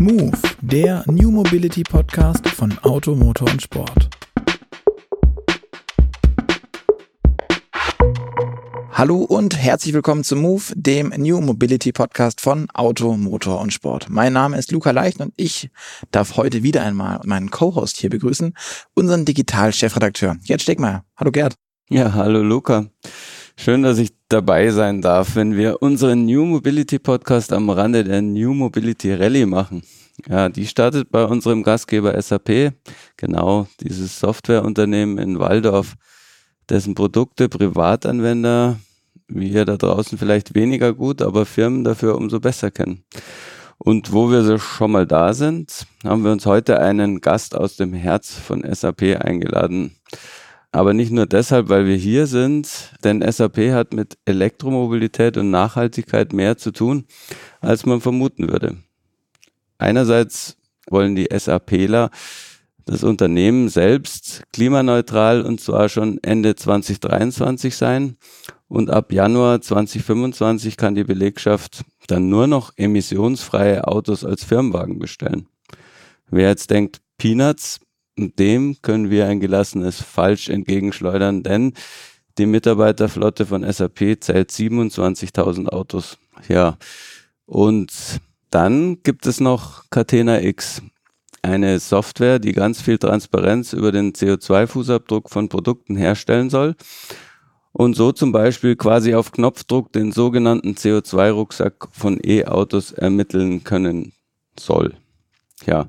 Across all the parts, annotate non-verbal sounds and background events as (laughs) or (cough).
Move, der New Mobility Podcast von Auto, Motor und Sport. Hallo und herzlich willkommen zu Move, dem New Mobility Podcast von Auto, Motor und Sport. Mein Name ist Luca Leicht und ich darf heute wieder einmal meinen Co-Host hier begrüßen, unseren Digital-Chefredakteur Gerd Stegmeier. Hallo Gerd. Ja, hallo Luca. Schön, dass ich dabei sein darf, wenn wir unseren New Mobility Podcast am Rande der New Mobility Rallye machen. Ja, die startet bei unserem Gastgeber SAP, genau dieses Softwareunternehmen in Waldorf, dessen Produkte Privatanwender, wie ihr da draußen vielleicht weniger gut, aber Firmen dafür umso besser kennen. Und wo wir so schon mal da sind, haben wir uns heute einen Gast aus dem Herz von SAP eingeladen. Aber nicht nur deshalb, weil wir hier sind, denn SAP hat mit Elektromobilität und Nachhaltigkeit mehr zu tun, als man vermuten würde. Einerseits wollen die SAPler das Unternehmen selbst klimaneutral und zwar schon Ende 2023 sein. Und ab Januar 2025 kann die Belegschaft dann nur noch emissionsfreie Autos als Firmenwagen bestellen. Wer jetzt denkt, Peanuts, dem können wir ein gelassenes Falsch entgegenschleudern, denn die Mitarbeiterflotte von SAP zählt 27.000 Autos. Ja, und dann gibt es noch Catena X, eine Software, die ganz viel Transparenz über den CO2-Fußabdruck von Produkten herstellen soll und so zum Beispiel quasi auf Knopfdruck den sogenannten CO2-Rucksack von E-Autos ermitteln können soll. Ja,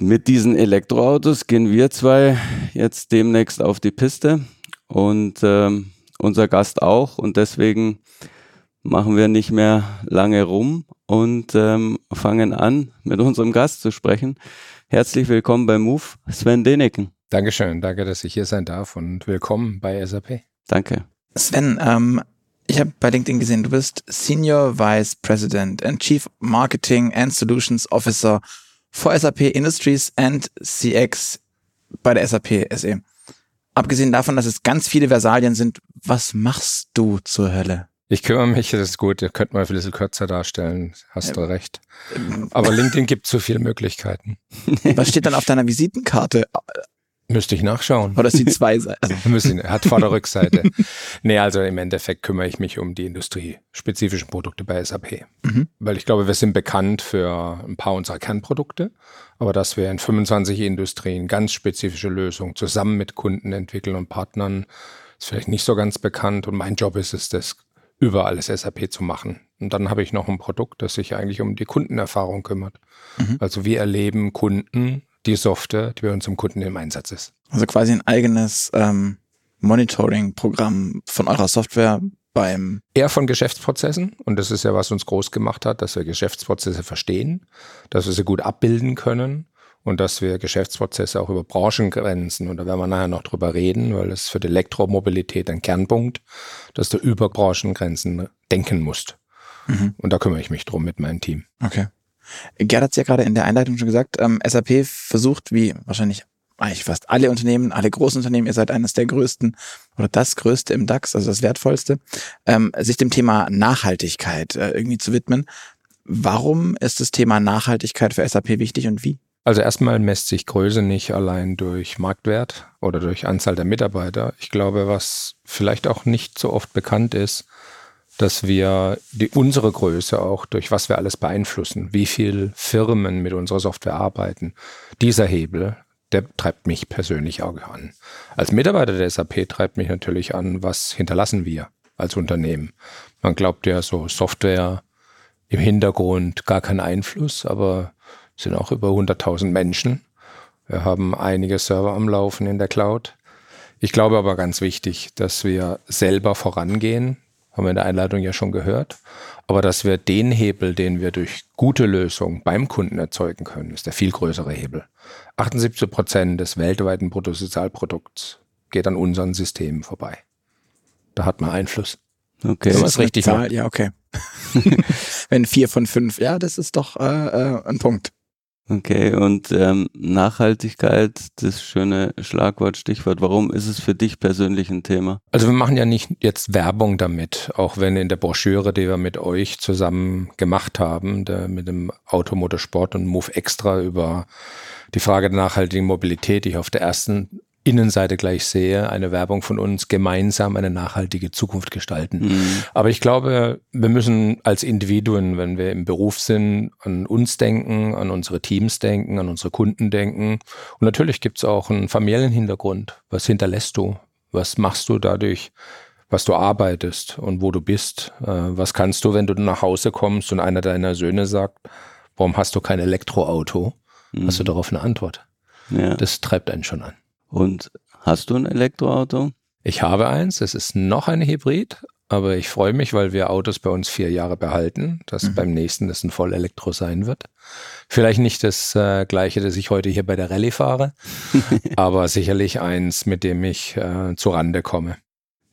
mit diesen Elektroautos gehen wir zwei jetzt demnächst auf die Piste und ähm, unser Gast auch und deswegen machen wir nicht mehr lange rum und ähm, fangen an, mit unserem Gast zu sprechen. Herzlich willkommen bei Move, Sven Deneken. Dankeschön, danke, dass ich hier sein darf und willkommen bei SAP. Danke. Sven, ähm, ich habe bei LinkedIn gesehen, du bist Senior Vice President and Chief Marketing and Solutions Officer for SAP Industries and CX bei der SAP SE. Abgesehen davon, dass es ganz viele Versalien sind, was machst du zur Hölle? Ich kümmere mich, das ist gut. Ihr könnt mal ein bisschen kürzer darstellen. Hast du recht. Aber LinkedIn gibt so viele Möglichkeiten. Was steht dann auf deiner Visitenkarte? Müsste ich nachschauen. Oder die zwei Seiten? (laughs) Also. Hat Vorder-Rückseite. nee, also im Endeffekt kümmere ich mich um die industriespezifischen Produkte bei SAP. Mhm. Weil ich glaube, wir sind bekannt für ein paar unserer Kernprodukte, aber dass wir in 25 Industrien ganz spezifische Lösungen zusammen mit Kunden entwickeln und Partnern, ist vielleicht nicht so ganz bekannt. Und mein Job ist es, das über alles SAP zu machen. Und dann habe ich noch ein Produkt, das sich eigentlich um die Kundenerfahrung kümmert. Mhm. Also wir erleben Kunden die Software, die bei uns im Kunden im Einsatz ist. Also quasi ein eigenes ähm, Monitoring-Programm von eurer Software beim eher von Geschäftsprozessen und das ist ja was uns groß gemacht hat, dass wir Geschäftsprozesse verstehen, dass wir sie gut abbilden können und dass wir Geschäftsprozesse auch über Branchengrenzen und da werden wir nachher noch drüber reden, weil es für die Elektromobilität ein Kernpunkt, dass du über Branchengrenzen denken musst. Mhm. Und da kümmere ich mich drum mit meinem Team. Okay. Gerd hat es ja gerade in der Einleitung schon gesagt, ähm, SAP versucht, wie wahrscheinlich eigentlich fast alle Unternehmen, alle großen Unternehmen, ihr seid eines der größten oder das größte im DAX, also das wertvollste, ähm, sich dem Thema Nachhaltigkeit äh, irgendwie zu widmen. Warum ist das Thema Nachhaltigkeit für SAP wichtig und wie? Also erstmal messt sich Größe nicht allein durch Marktwert oder durch Anzahl der Mitarbeiter. Ich glaube, was vielleicht auch nicht so oft bekannt ist, dass wir die, unsere Größe auch durch was wir alles beeinflussen, wie viel Firmen mit unserer Software arbeiten. Dieser Hebel, der treibt mich persönlich auch an. Als Mitarbeiter der SAP treibt mich natürlich an, was hinterlassen wir als Unternehmen. Man glaubt ja so Software im Hintergrund gar keinen Einfluss, aber es sind auch über 100.000 Menschen. Wir haben einige Server am Laufen in der Cloud. Ich glaube aber ganz wichtig, dass wir selber vorangehen, haben wir in der Einleitung ja schon gehört. Aber dass wir den Hebel, den wir durch gute Lösungen beim Kunden erzeugen können, ist der viel größere Hebel. 78 Prozent des weltweiten Bruttosozialprodukts geht an unseren Systemen vorbei. Da hat man Einfluss. Okay. Das ist richtig Zahl, ja, okay. (laughs) Wenn vier von fünf, ja, das ist doch äh, äh, ein Punkt. Okay, und ähm, Nachhaltigkeit, das schöne Schlagwort, Stichwort. Warum ist es für dich persönlich ein Thema? Also wir machen ja nicht jetzt Werbung damit, auch wenn in der Broschüre, die wir mit euch zusammen gemacht haben, der, mit dem Automotorsport und Move Extra über die Frage der nachhaltigen Mobilität, die ich auf der ersten Innenseite gleich sehe, eine Werbung von uns, gemeinsam eine nachhaltige Zukunft gestalten. Mhm. Aber ich glaube, wir müssen als Individuen, wenn wir im Beruf sind, an uns denken, an unsere Teams denken, an unsere Kunden denken. Und natürlich gibt es auch einen Familienhintergrund. Was hinterlässt du? Was machst du dadurch? was du arbeitest und wo du bist. Äh, was kannst du, wenn du nach Hause kommst und einer deiner Söhne sagt, warum hast du kein Elektroauto? Mhm. Hast du darauf eine Antwort? Ja. Das treibt einen schon an. Und hast du ein Elektroauto? Ich habe eins, es ist noch ein Hybrid, aber ich freue mich, weil wir Autos bei uns vier Jahre behalten, dass mhm. beim nächsten das ein Vollelektro sein wird. Vielleicht nicht das äh, gleiche, das ich heute hier bei der Rallye fahre, (laughs) aber sicherlich eins, mit dem ich äh, zu Rande komme.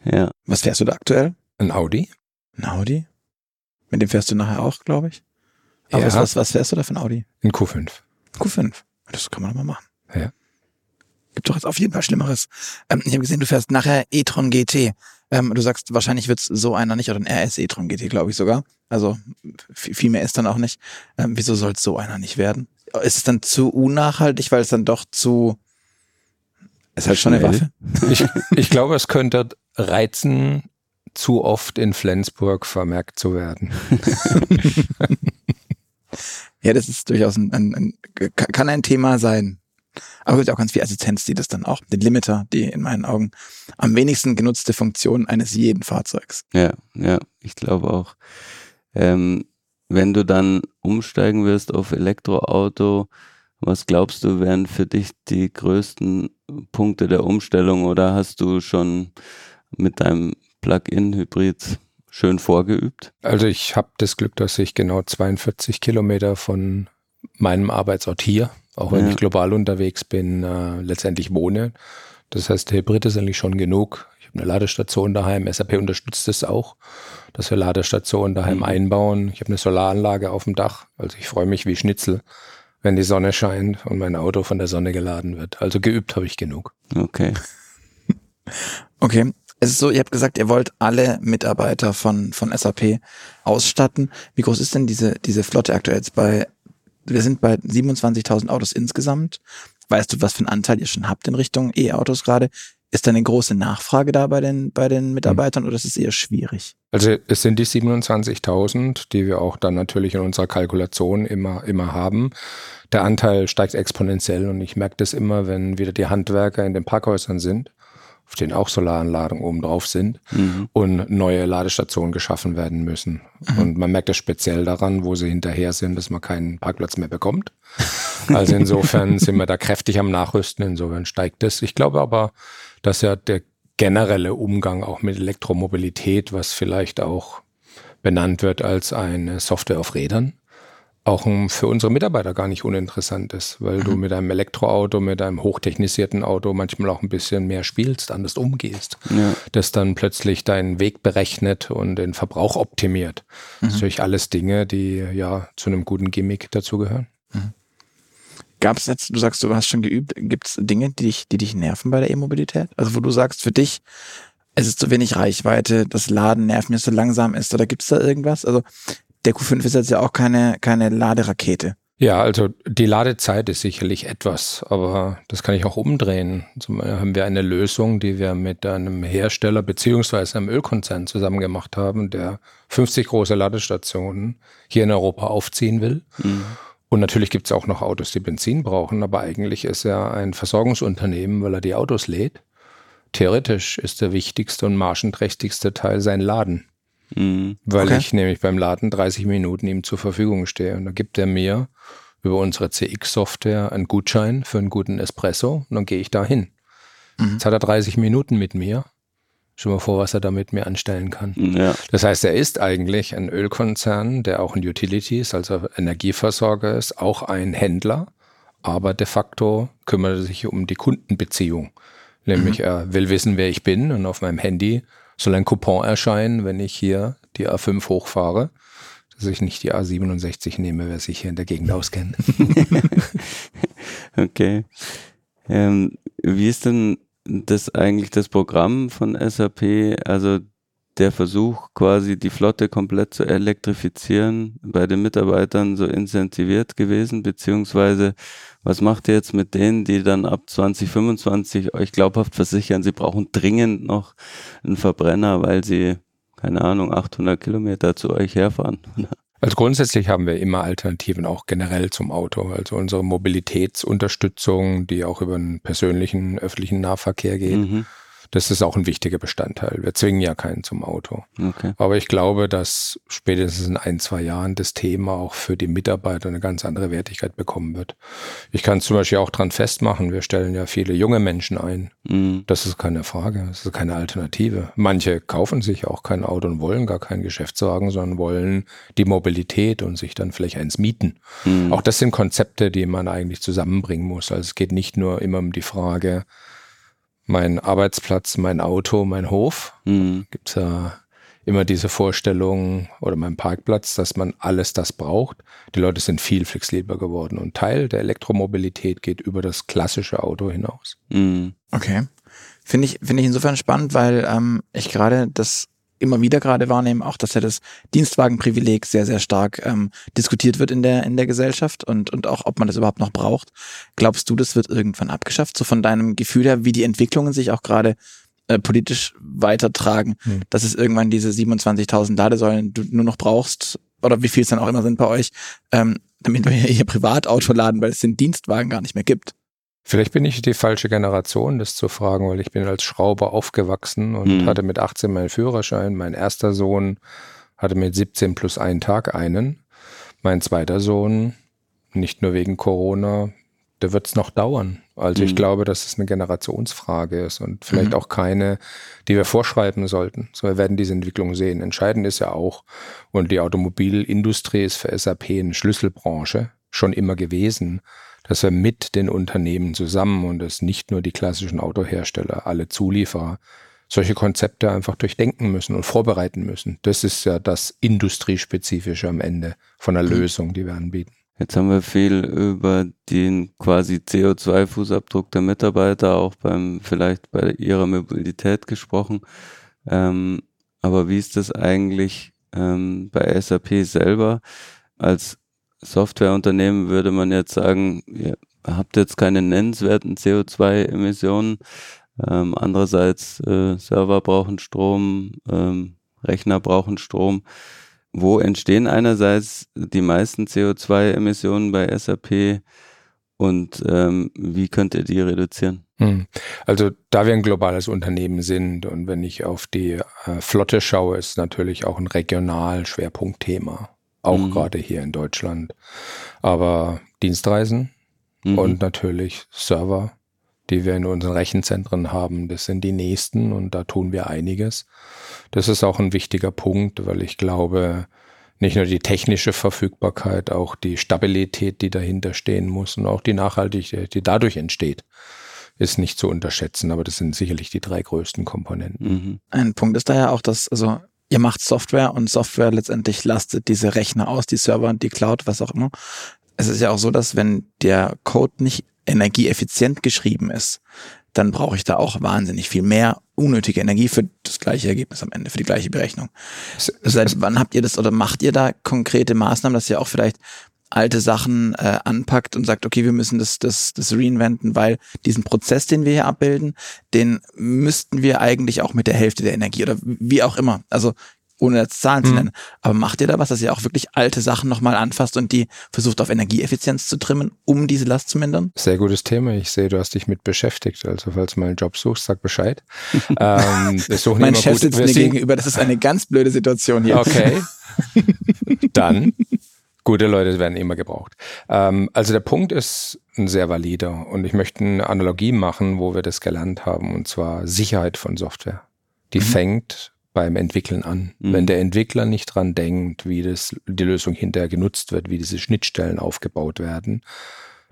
Ja. Was fährst du da aktuell? Ein Audi. Ein Audi? Mit dem fährst du nachher auch, glaube ich. Aber ja. was, was fährst du da für ein Audi? Ein Q5. Q5. Das kann man doch mal machen. Ja. Gibt doch jetzt auf jeden Fall Schlimmeres. Ähm, ich habe gesehen, du fährst nachher e-tron GT. Ähm, du sagst, wahrscheinlich wird's so einer nicht, oder ein RS e-tron GT, glaube ich sogar. Also viel mehr ist dann auch nicht. Ähm, wieso soll es so einer nicht werden? Ist es dann zu unnachhaltig, weil es dann doch zu... Ist halt schon eine Waffe. Ich, (laughs) ich glaube, es könnte reizen, zu oft in Flensburg vermerkt zu werden. (laughs) ja, das ist durchaus ein, ein, ein, kann ein Thema sein. Aber es gibt auch ganz viel Assistenz, die das dann auch, den Limiter, die in meinen Augen am wenigsten genutzte Funktion eines jeden Fahrzeugs. Ja, ja, ich glaube auch. Ähm, wenn du dann umsteigen wirst auf Elektroauto, was glaubst du, wären für dich die größten Punkte der Umstellung oder hast du schon mit deinem Plug-in-Hybrid schön vorgeübt? Also ich habe das Glück, dass ich genau 42 Kilometer von meinem Arbeitsort hier auch wenn ja. ich global unterwegs bin, äh, letztendlich wohne. Das heißt, der Hybrid ist eigentlich schon genug. Ich habe eine Ladestation daheim. SAP unterstützt es das auch, dass wir Ladestationen daheim mhm. einbauen. Ich habe eine Solaranlage auf dem Dach. Also ich freue mich wie Schnitzel, wenn die Sonne scheint und mein Auto von der Sonne geladen wird. Also geübt habe ich genug. Okay. (laughs) okay. Es ist so, ihr habt gesagt, ihr wollt alle Mitarbeiter von, von SAP ausstatten. Wie groß ist denn diese, diese Flotte aktuell jetzt bei wir sind bei 27.000 Autos insgesamt. Weißt du, was für einen Anteil ihr schon habt in Richtung E-Autos gerade? Ist da eine große Nachfrage da bei den, bei den Mitarbeitern mhm. oder ist es eher schwierig? Also es sind die 27.000, die wir auch dann natürlich in unserer Kalkulation immer, immer haben. Der Anteil steigt exponentiell und ich merke das immer, wenn wieder die Handwerker in den Parkhäusern sind auf denen auch Solaranlagen oben drauf sind mhm. und neue Ladestationen geschaffen werden müssen. Mhm. Und man merkt das speziell daran, wo sie hinterher sind, dass man keinen Parkplatz mehr bekommt. Also insofern (laughs) sind wir da kräftig am Nachrüsten, insofern steigt es. Ich glaube aber, dass ja der generelle Umgang auch mit Elektromobilität, was vielleicht auch benannt wird als eine Software auf Rädern, auch für unsere Mitarbeiter gar nicht uninteressant ist, weil mhm. du mit einem Elektroauto, mit einem hochtechnisierten Auto manchmal auch ein bisschen mehr spielst, anders umgehst, ja. das dann plötzlich deinen Weg berechnet und den Verbrauch optimiert. Mhm. Das sind natürlich alles Dinge, die ja zu einem guten Gimmick dazugehören. Mhm. Gab es jetzt, du sagst, du hast schon geübt, gibt es Dinge, die dich, die dich nerven bei der E-Mobilität? Also wo du sagst, für dich, es ist zu wenig Reichweite, das Laden nervt mir so langsam ist, oder gibt es da irgendwas? Also der Q5 ist jetzt ja auch keine, keine Laderakete. Ja, also die Ladezeit ist sicherlich etwas, aber das kann ich auch umdrehen. Zum Beispiel haben wir eine Lösung, die wir mit einem Hersteller beziehungsweise einem Ölkonzern zusammen gemacht haben, der 50 große Ladestationen hier in Europa aufziehen will. Mhm. Und natürlich gibt es auch noch Autos, die Benzin brauchen, aber eigentlich ist er ein Versorgungsunternehmen, weil er die Autos lädt. Theoretisch ist der wichtigste und margenträchtigste Teil sein Laden. Mhm. Weil okay. ich nämlich beim Laden 30 Minuten ihm zur Verfügung stehe. Und da gibt er mir über unsere CX-Software einen Gutschein für einen guten Espresso und dann gehe ich da hin. Mhm. Jetzt hat er 30 Minuten mit mir. Schon mal vor, was er da mit mir anstellen kann. Ja. Das heißt, er ist eigentlich ein Ölkonzern, der auch ein Utilities, also Energieversorger ist, auch ein Händler, aber de facto kümmert er sich um die Kundenbeziehung. Nämlich mhm. er will wissen, wer ich bin und auf meinem Handy soll ein Coupon erscheinen, wenn ich hier die A5 hochfahre. dass ich nicht die A67 nehme, wer sich hier in der Gegend auskennt. (laughs) okay. Ähm, wie ist denn das eigentlich das Programm von SAP? Also der Versuch, quasi die Flotte komplett zu elektrifizieren, bei den Mitarbeitern so incentiviert gewesen, beziehungsweise was macht ihr jetzt mit denen, die dann ab 2025 euch glaubhaft versichern, sie brauchen dringend noch einen Verbrenner, weil sie, keine Ahnung, 800 Kilometer zu euch herfahren? (laughs) Also grundsätzlich haben wir immer Alternativen auch generell zum Auto. Also unsere Mobilitätsunterstützung, die auch über einen persönlichen öffentlichen Nahverkehr geht. Mhm das ist auch ein wichtiger Bestandteil. Wir zwingen ja keinen zum Auto. Okay. Aber ich glaube, dass spätestens in ein, zwei Jahren das Thema auch für die Mitarbeiter eine ganz andere Wertigkeit bekommen wird. Ich kann zum Beispiel auch dran festmachen, wir stellen ja viele junge Menschen ein. Mhm. Das ist keine Frage, das ist keine Alternative. Manche kaufen sich auch kein Auto und wollen gar keinen Geschäftswagen, sondern wollen die Mobilität und sich dann vielleicht eins mieten. Mhm. Auch das sind Konzepte, die man eigentlich zusammenbringen muss. Also es geht nicht nur immer um die Frage, mein Arbeitsplatz, mein Auto, mein Hof. Mhm. Gibt ja immer diese Vorstellung oder mein Parkplatz, dass man alles das braucht. Die Leute sind viel flexibler geworden und Teil der Elektromobilität geht über das klassische Auto hinaus. Mhm. Okay. Finde ich, finde ich insofern spannend, weil ähm, ich gerade das immer wieder gerade wahrnehmen, auch dass ja das Dienstwagenprivileg sehr, sehr stark ähm, diskutiert wird in der, in der Gesellschaft und, und auch, ob man das überhaupt noch braucht. Glaubst du, das wird irgendwann abgeschafft? So von deinem Gefühl her, wie die Entwicklungen sich auch gerade äh, politisch weitertragen, hm. dass es irgendwann diese 27.000 Ladesäulen du nur noch brauchst oder wie viel es dann auch immer sind bei euch, ähm, damit wir hier Privatauto laden, weil es den Dienstwagen gar nicht mehr gibt. Vielleicht bin ich die falsche Generation, das zu fragen, weil ich bin als Schrauber aufgewachsen und mhm. hatte mit 18 meinen Führerschein. Mein erster Sohn hatte mit 17 plus einen Tag einen. Mein zweiter Sohn, nicht nur wegen Corona, da wird es noch dauern. Also mhm. ich glaube, dass es eine Generationsfrage ist und vielleicht mhm. auch keine, die wir vorschreiben sollten. So, wir werden diese Entwicklung sehen. Entscheidend ist ja auch, und die Automobilindustrie ist für SAP eine Schlüsselbranche, schon immer gewesen dass wir mit den Unternehmen zusammen und es nicht nur die klassischen Autohersteller, alle Zulieferer, solche Konzepte einfach durchdenken müssen und vorbereiten müssen. Das ist ja das Industriespezifische am Ende von der mhm. Lösung, die wir anbieten. Jetzt haben wir viel über den quasi CO2-Fußabdruck der Mitarbeiter auch beim, vielleicht bei ihrer Mobilität gesprochen. Ähm, aber wie ist das eigentlich ähm, bei SAP selber als Softwareunternehmen würde man jetzt sagen, ihr habt jetzt keine nennenswerten CO2-Emissionen. Ähm, andererseits, äh, Server brauchen Strom, ähm, Rechner brauchen Strom. Wo entstehen einerseits die meisten CO2-Emissionen bei SAP und ähm, wie könnt ihr die reduzieren? Hm. Also da wir ein globales Unternehmen sind und wenn ich auf die äh, Flotte schaue, ist natürlich auch ein regional Schwerpunktthema auch mhm. gerade hier in Deutschland. Aber Dienstreisen mhm. und natürlich Server, die wir in unseren Rechenzentren haben, das sind die nächsten und da tun wir einiges. Das ist auch ein wichtiger Punkt, weil ich glaube, nicht nur die technische Verfügbarkeit, auch die Stabilität, die dahinter stehen muss und auch die Nachhaltigkeit, die dadurch entsteht, ist nicht zu unterschätzen. Aber das sind sicherlich die drei größten Komponenten. Mhm. Ein Punkt ist da ja auch, dass, also ihr macht Software und Software letztendlich lastet diese Rechner aus, die Server, die Cloud, was auch immer. Es ist ja auch so, dass wenn der Code nicht energieeffizient geschrieben ist, dann brauche ich da auch wahnsinnig viel mehr unnötige Energie für das gleiche Ergebnis am Ende, für die gleiche Berechnung. Seit wann habt ihr das oder macht ihr da konkrete Maßnahmen, dass ihr auch vielleicht alte Sachen äh, anpackt und sagt, okay, wir müssen das, das, das reinventen, weil diesen Prozess, den wir hier abbilden, den müssten wir eigentlich auch mit der Hälfte der Energie oder wie auch immer. Also ohne jetzt Zahlen mhm. zu nennen. Aber macht ihr da was, dass ihr auch wirklich alte Sachen nochmal anfasst und die versucht auf Energieeffizienz zu trimmen, um diese Last zu mindern? Sehr gutes Thema. Ich sehe, du hast dich mit beschäftigt. Also falls du mal einen Job suchst, sag Bescheid. (laughs) ähm, mein Chef sitzt mir gegenüber. Das ist eine ganz blöde Situation hier. Okay. (laughs) Dann Gute Leute werden immer gebraucht. Ähm, also der Punkt ist ein sehr valider und ich möchte eine Analogie machen, wo wir das gelernt haben, und zwar Sicherheit von Software. Die mhm. fängt beim Entwickeln an. Mhm. Wenn der Entwickler nicht dran denkt, wie das, die Lösung hinterher genutzt wird, wie diese Schnittstellen aufgebaut werden,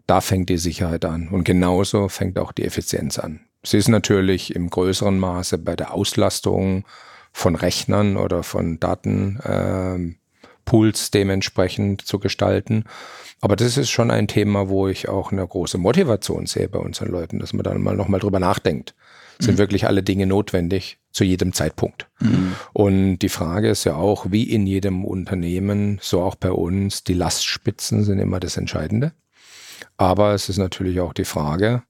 da fängt die Sicherheit an. Und genauso fängt auch die Effizienz an. Sie ist natürlich im größeren Maße bei der Auslastung von Rechnern oder von Daten. Ähm, Pools dementsprechend zu gestalten. Aber das ist schon ein Thema, wo ich auch eine große Motivation sehe bei unseren Leuten, dass man dann mal nochmal drüber nachdenkt. Sind mhm. wirklich alle Dinge notwendig zu jedem Zeitpunkt? Mhm. Und die Frage ist ja auch, wie in jedem Unternehmen, so auch bei uns, die Lastspitzen sind immer das Entscheidende. Aber es ist natürlich auch die Frage,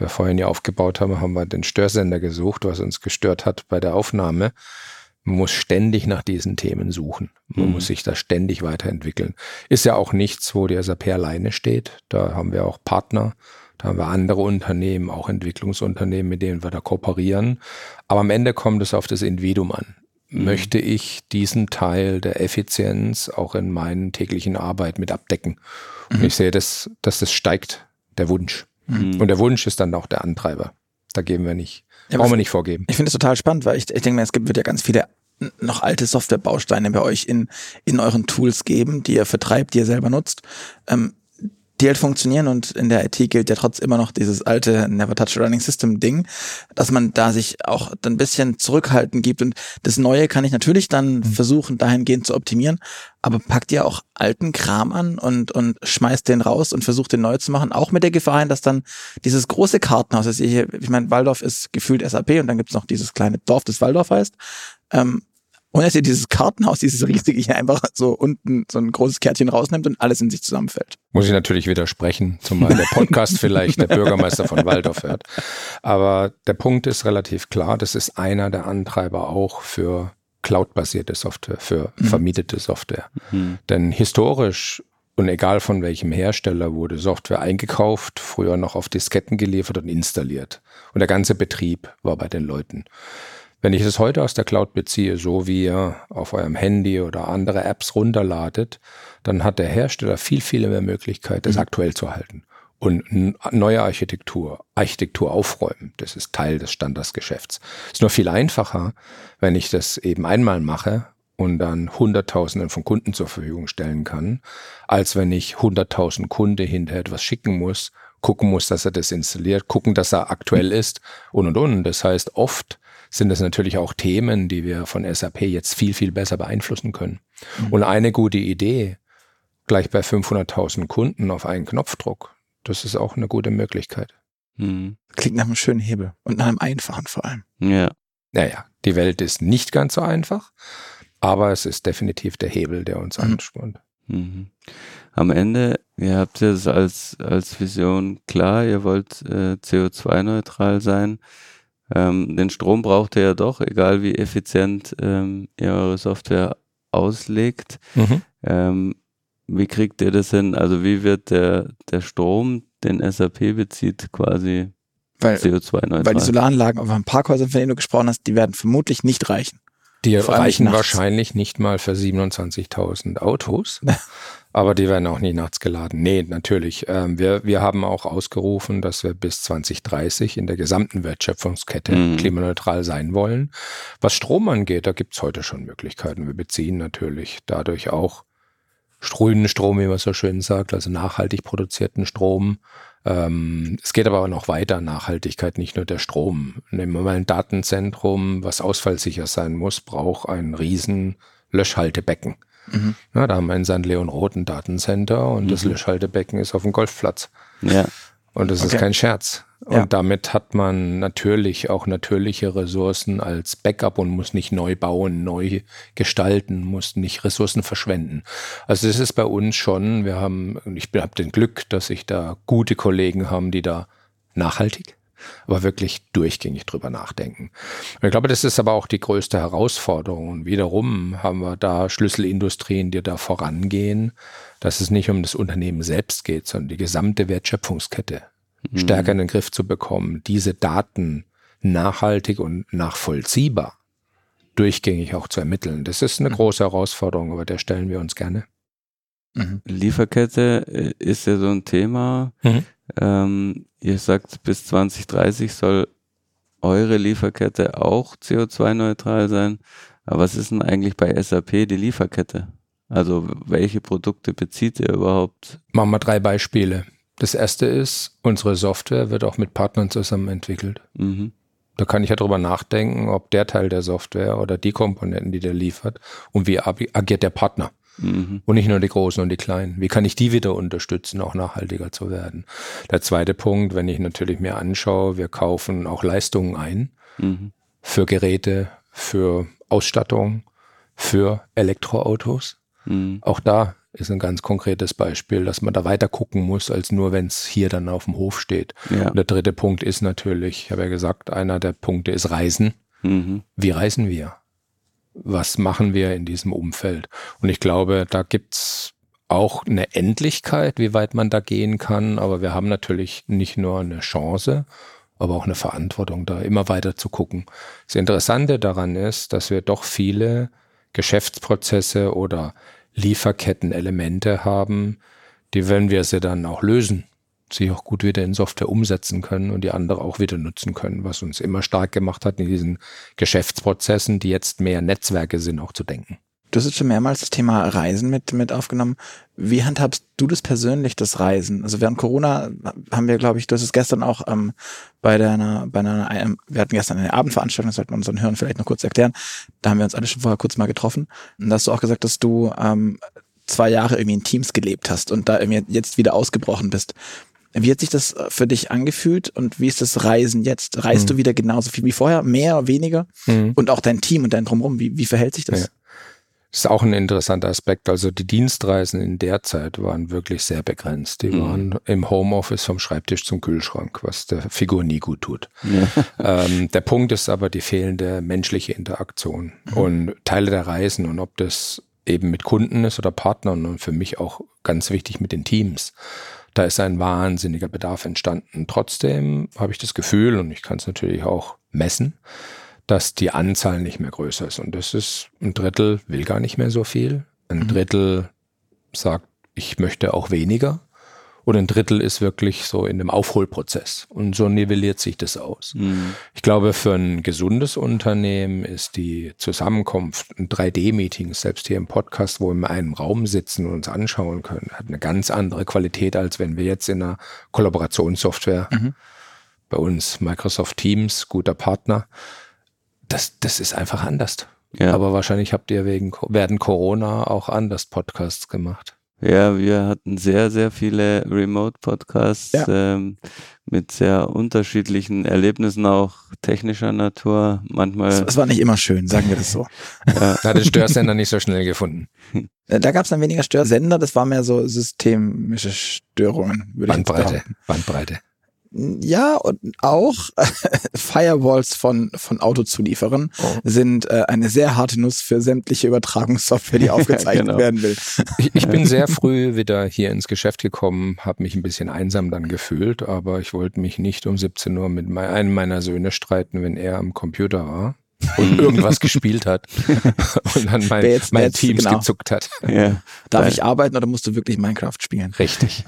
wir vorhin ja aufgebaut haben, haben wir den Störsender gesucht, was uns gestört hat bei der Aufnahme. Man muss ständig nach diesen Themen suchen. Man mhm. muss sich da ständig weiterentwickeln. Ist ja auch nichts, wo die SAP alleine steht. Da haben wir auch Partner. Da haben wir andere Unternehmen, auch Entwicklungsunternehmen, mit denen wir da kooperieren. Aber am Ende kommt es auf das Individuum an. Mhm. Möchte ich diesen Teil der Effizienz auch in meinen täglichen Arbeit mit abdecken? Und mhm. ich sehe, dass, dass das steigt, der Wunsch. Mhm. Und der Wunsch ist dann auch der Antreiber. Da geben wir nicht, ja, brauchen wir nicht vorgeben. Ich finde es total spannend, weil ich, ich denke mir, es gibt, wird ja ganz viele noch alte Softwarebausteine bei euch in, in euren Tools geben, die ihr vertreibt, die ihr selber nutzt. Ähm, die halt funktionieren und in der IT gilt ja trotz immer noch dieses alte Never Touch a Running System Ding, dass man da sich auch dann ein bisschen zurückhalten gibt und das Neue kann ich natürlich dann mhm. versuchen dahingehend zu optimieren, aber packt ihr auch alten Kram an und, und schmeißt den raus und versucht den neu zu machen, auch mit der Gefahr hin, dass dann dieses große Kartenhaus, das ich, ich meine, Waldorf ist gefühlt SAP und dann gibt's noch dieses kleine Dorf, das Waldorf heißt, ähm, und dass ihr dieses Kartenhaus, dieses riesige hier einfach so unten so ein großes Kärtchen rausnimmt und alles in sich zusammenfällt. Muss ich natürlich widersprechen, zumal der Podcast vielleicht der Bürgermeister von Waldorf hört. Aber der Punkt ist relativ klar, das ist einer der Antreiber auch für cloud-basierte Software, für mhm. vermietete Software. Mhm. Denn historisch und egal von welchem Hersteller wurde Software eingekauft, früher noch auf Disketten geliefert und installiert. Und der ganze Betrieb war bei den Leuten. Wenn ich es heute aus der Cloud beziehe, so wie ihr auf eurem Handy oder andere Apps runterladet, dann hat der Hersteller viel, viel mehr Möglichkeit, das mhm. aktuell zu halten. Und neue Architektur, Architektur aufräumen, das ist Teil des Standardsgeschäfts. Ist nur viel einfacher, wenn ich das eben einmal mache und dann Hunderttausenden von Kunden zur Verfügung stellen kann, als wenn ich hunderttausend Kunde hinter etwas schicken muss, gucken muss, dass er das installiert, gucken, dass er aktuell ist und und und. Das heißt, oft sind das natürlich auch Themen, die wir von SAP jetzt viel, viel besser beeinflussen können. Mhm. Und eine gute Idee, gleich bei 500.000 Kunden auf einen Knopfdruck, das ist auch eine gute Möglichkeit. Mhm. Klingt nach einem schönen Hebel und nach einem einfachen vor allem. Ja. Naja, die Welt ist nicht ganz so einfach, aber es ist definitiv der Hebel, der uns mhm. anspornt. Mhm. Am Ende, ihr habt es als, als Vision klar, ihr wollt äh, CO2-neutral sein. Ähm, den Strom braucht ihr ja doch, egal wie effizient ähm, ihr eure Software auslegt. Mhm. Ähm, wie kriegt ihr das hin? Also wie wird der, der Strom, den SAP bezieht, quasi CO2-neutral? Weil die Solaranlagen auf einem Parkhäusern, von denen du gesprochen hast, die werden vermutlich nicht reichen. Die reichen wahrscheinlich nicht mal für 27.000 Autos. (laughs) aber die werden auch nie nachts geladen. Nee, natürlich. Ähm, wir, wir haben auch ausgerufen, dass wir bis 2030 in der gesamten Wertschöpfungskette mhm. klimaneutral sein wollen. Was Strom angeht, da gibt's heute schon Möglichkeiten. Wir beziehen natürlich dadurch auch grünen Strom, wie man so schön sagt, also nachhaltig produzierten Strom. Ähm, es geht aber auch noch weiter, Nachhaltigkeit, nicht nur der Strom. Nehmen wir mal ein Datenzentrum, was ausfallsicher sein muss, braucht ein riesen Löschhaltebecken. Mhm. Na, da haben wir in St. Leon Roth ein Datencenter und mhm. das Löschhaltebecken ist auf dem Golfplatz. Ja. Und das okay. ist kein Scherz. Und ja. damit hat man natürlich auch natürliche Ressourcen als Backup und muss nicht neu bauen, neu gestalten, muss nicht Ressourcen verschwenden. Also das ist bei uns schon, wir haben, ich habe den Glück, dass ich da gute Kollegen haben, die da nachhaltig aber wirklich durchgängig drüber nachdenken. Und ich glaube, das ist aber auch die größte Herausforderung. Und wiederum haben wir da Schlüsselindustrien, die da vorangehen, dass es nicht um das Unternehmen selbst geht, sondern die gesamte Wertschöpfungskette mhm. stärker in den Griff zu bekommen, diese Daten nachhaltig und nachvollziehbar durchgängig auch zu ermitteln. Das ist eine mhm. große Herausforderung, aber der stellen wir uns gerne. Mhm. Lieferkette äh, ist ja so ein Thema. Mhm. Ähm, ihr sagt, bis 2030 soll eure Lieferkette auch CO2-neutral sein. Aber was ist denn eigentlich bei SAP die Lieferkette? Also welche Produkte bezieht ihr überhaupt? Machen wir drei Beispiele. Das erste ist, unsere Software wird auch mit Partnern zusammen entwickelt. Mhm. Da kann ich ja drüber nachdenken, ob der Teil der Software oder die Komponenten, die der liefert und wie agiert der Partner. Mhm. Und nicht nur die Großen und die Kleinen. Wie kann ich die wieder unterstützen, auch nachhaltiger zu werden? Der zweite Punkt, wenn ich natürlich mir anschaue, wir kaufen auch Leistungen ein mhm. für Geräte, für Ausstattung, für Elektroautos. Mhm. Auch da ist ein ganz konkretes Beispiel, dass man da weiter gucken muss, als nur wenn es hier dann auf dem Hof steht. Ja. Und der dritte Punkt ist natürlich, ich habe ja gesagt, einer der Punkte ist Reisen. Mhm. Wie reisen wir? Was machen wir in diesem Umfeld? Und ich glaube, da gibt's auch eine Endlichkeit, wie weit man da gehen kann. Aber wir haben natürlich nicht nur eine Chance, aber auch eine Verantwortung, da immer weiter zu gucken. Das Interessante daran ist, dass wir doch viele Geschäftsprozesse oder Lieferkettenelemente haben, die, wenn wir sie dann auch lösen, sich auch gut wieder in Software umsetzen können und die andere auch wieder nutzen können, was uns immer stark gemacht hat, in diesen Geschäftsprozessen, die jetzt mehr Netzwerke sind, auch zu denken. Du hast jetzt schon mehrmals das Thema Reisen mit, mit aufgenommen. Wie handhabst du das persönlich, das Reisen? Also während Corona haben wir, glaube ich, du hast es gestern auch ähm, bei deiner, bei einer, ähm, wir hatten gestern eine Abendveranstaltung, das sollten wir unseren Hörern vielleicht noch kurz erklären. Da haben wir uns alle schon vorher kurz mal getroffen. Und da hast du auch gesagt, dass du ähm, zwei Jahre irgendwie in Teams gelebt hast und da irgendwie jetzt wieder ausgebrochen bist. Wie hat sich das für dich angefühlt und wie ist das Reisen jetzt? Reist mhm. du wieder genauso viel wie vorher, mehr, weniger? Mhm. Und auch dein Team und dein Drumherum, wie, wie verhält sich das? Ja. Das ist auch ein interessanter Aspekt. Also die Dienstreisen in der Zeit waren wirklich sehr begrenzt. Die mhm. waren im Homeoffice vom Schreibtisch zum Kühlschrank, was der Figur nie gut tut. Ja. (laughs) Ähm, der Punkt ist aber die fehlende menschliche Interaktion mhm. und Teile der Reisen und ob das eben mit Kunden ist oder Partnern und für mich auch ganz wichtig mit den Teams. Da ist ein wahnsinniger Bedarf entstanden. Trotzdem habe ich das Gefühl, und ich kann es natürlich auch messen, dass die Anzahl nicht mehr größer ist. Und das ist ein Drittel will gar nicht mehr so viel. Ein mhm. Drittel sagt, ich möchte auch weniger. Und ein Drittel ist wirklich so in dem Aufholprozess. Und so nivelliert sich das aus. Mhm. Ich glaube, für ein gesundes Unternehmen ist die Zusammenkunft, ein 3D-Meeting, selbst hier im Podcast, wo wir in einem Raum sitzen und uns anschauen können, hat eine ganz andere Qualität, als wenn wir jetzt in einer Kollaborationssoftware mhm. bei uns Microsoft Teams, guter Partner, das, das ist einfach anders. Ja. Aber wahrscheinlich habt ihr wegen werden Corona auch anders Podcasts gemacht. Ja, wir hatten sehr, sehr viele Remote-Podcasts ja. ähm, mit sehr unterschiedlichen Erlebnissen, auch technischer Natur. Manchmal. Es war nicht immer schön, sagen wir das so. (laughs) ja. Da hat der Störsender nicht so schnell gefunden. (laughs) Äh, da gab es dann weniger Störsender, das war mehr so systemische Störungen, würde Bandbreite, ich Bandbreite. Ja, und auch (laughs) Firewalls von, von Autozulieferern oh. sind äh, eine sehr harte Nuss für sämtliche Übertragungssoftware, die (laughs) aufgezeichnet genau. werden will. Ich, ich, bin sehr (laughs) früh wieder hier ins Geschäft gekommen, habe mich ein bisschen einsam dann gefühlt, aber ich wollte mich nicht um 17 Uhr mit einem meiner Söhne streiten, wenn er am Computer war und irgendwas gespielt hat und dann mein, jetzt, mein jetzt, Teams genau. gezuckt hat. Ja. Darf ich arbeiten oder musst du wirklich Minecraft spielen? Richtig.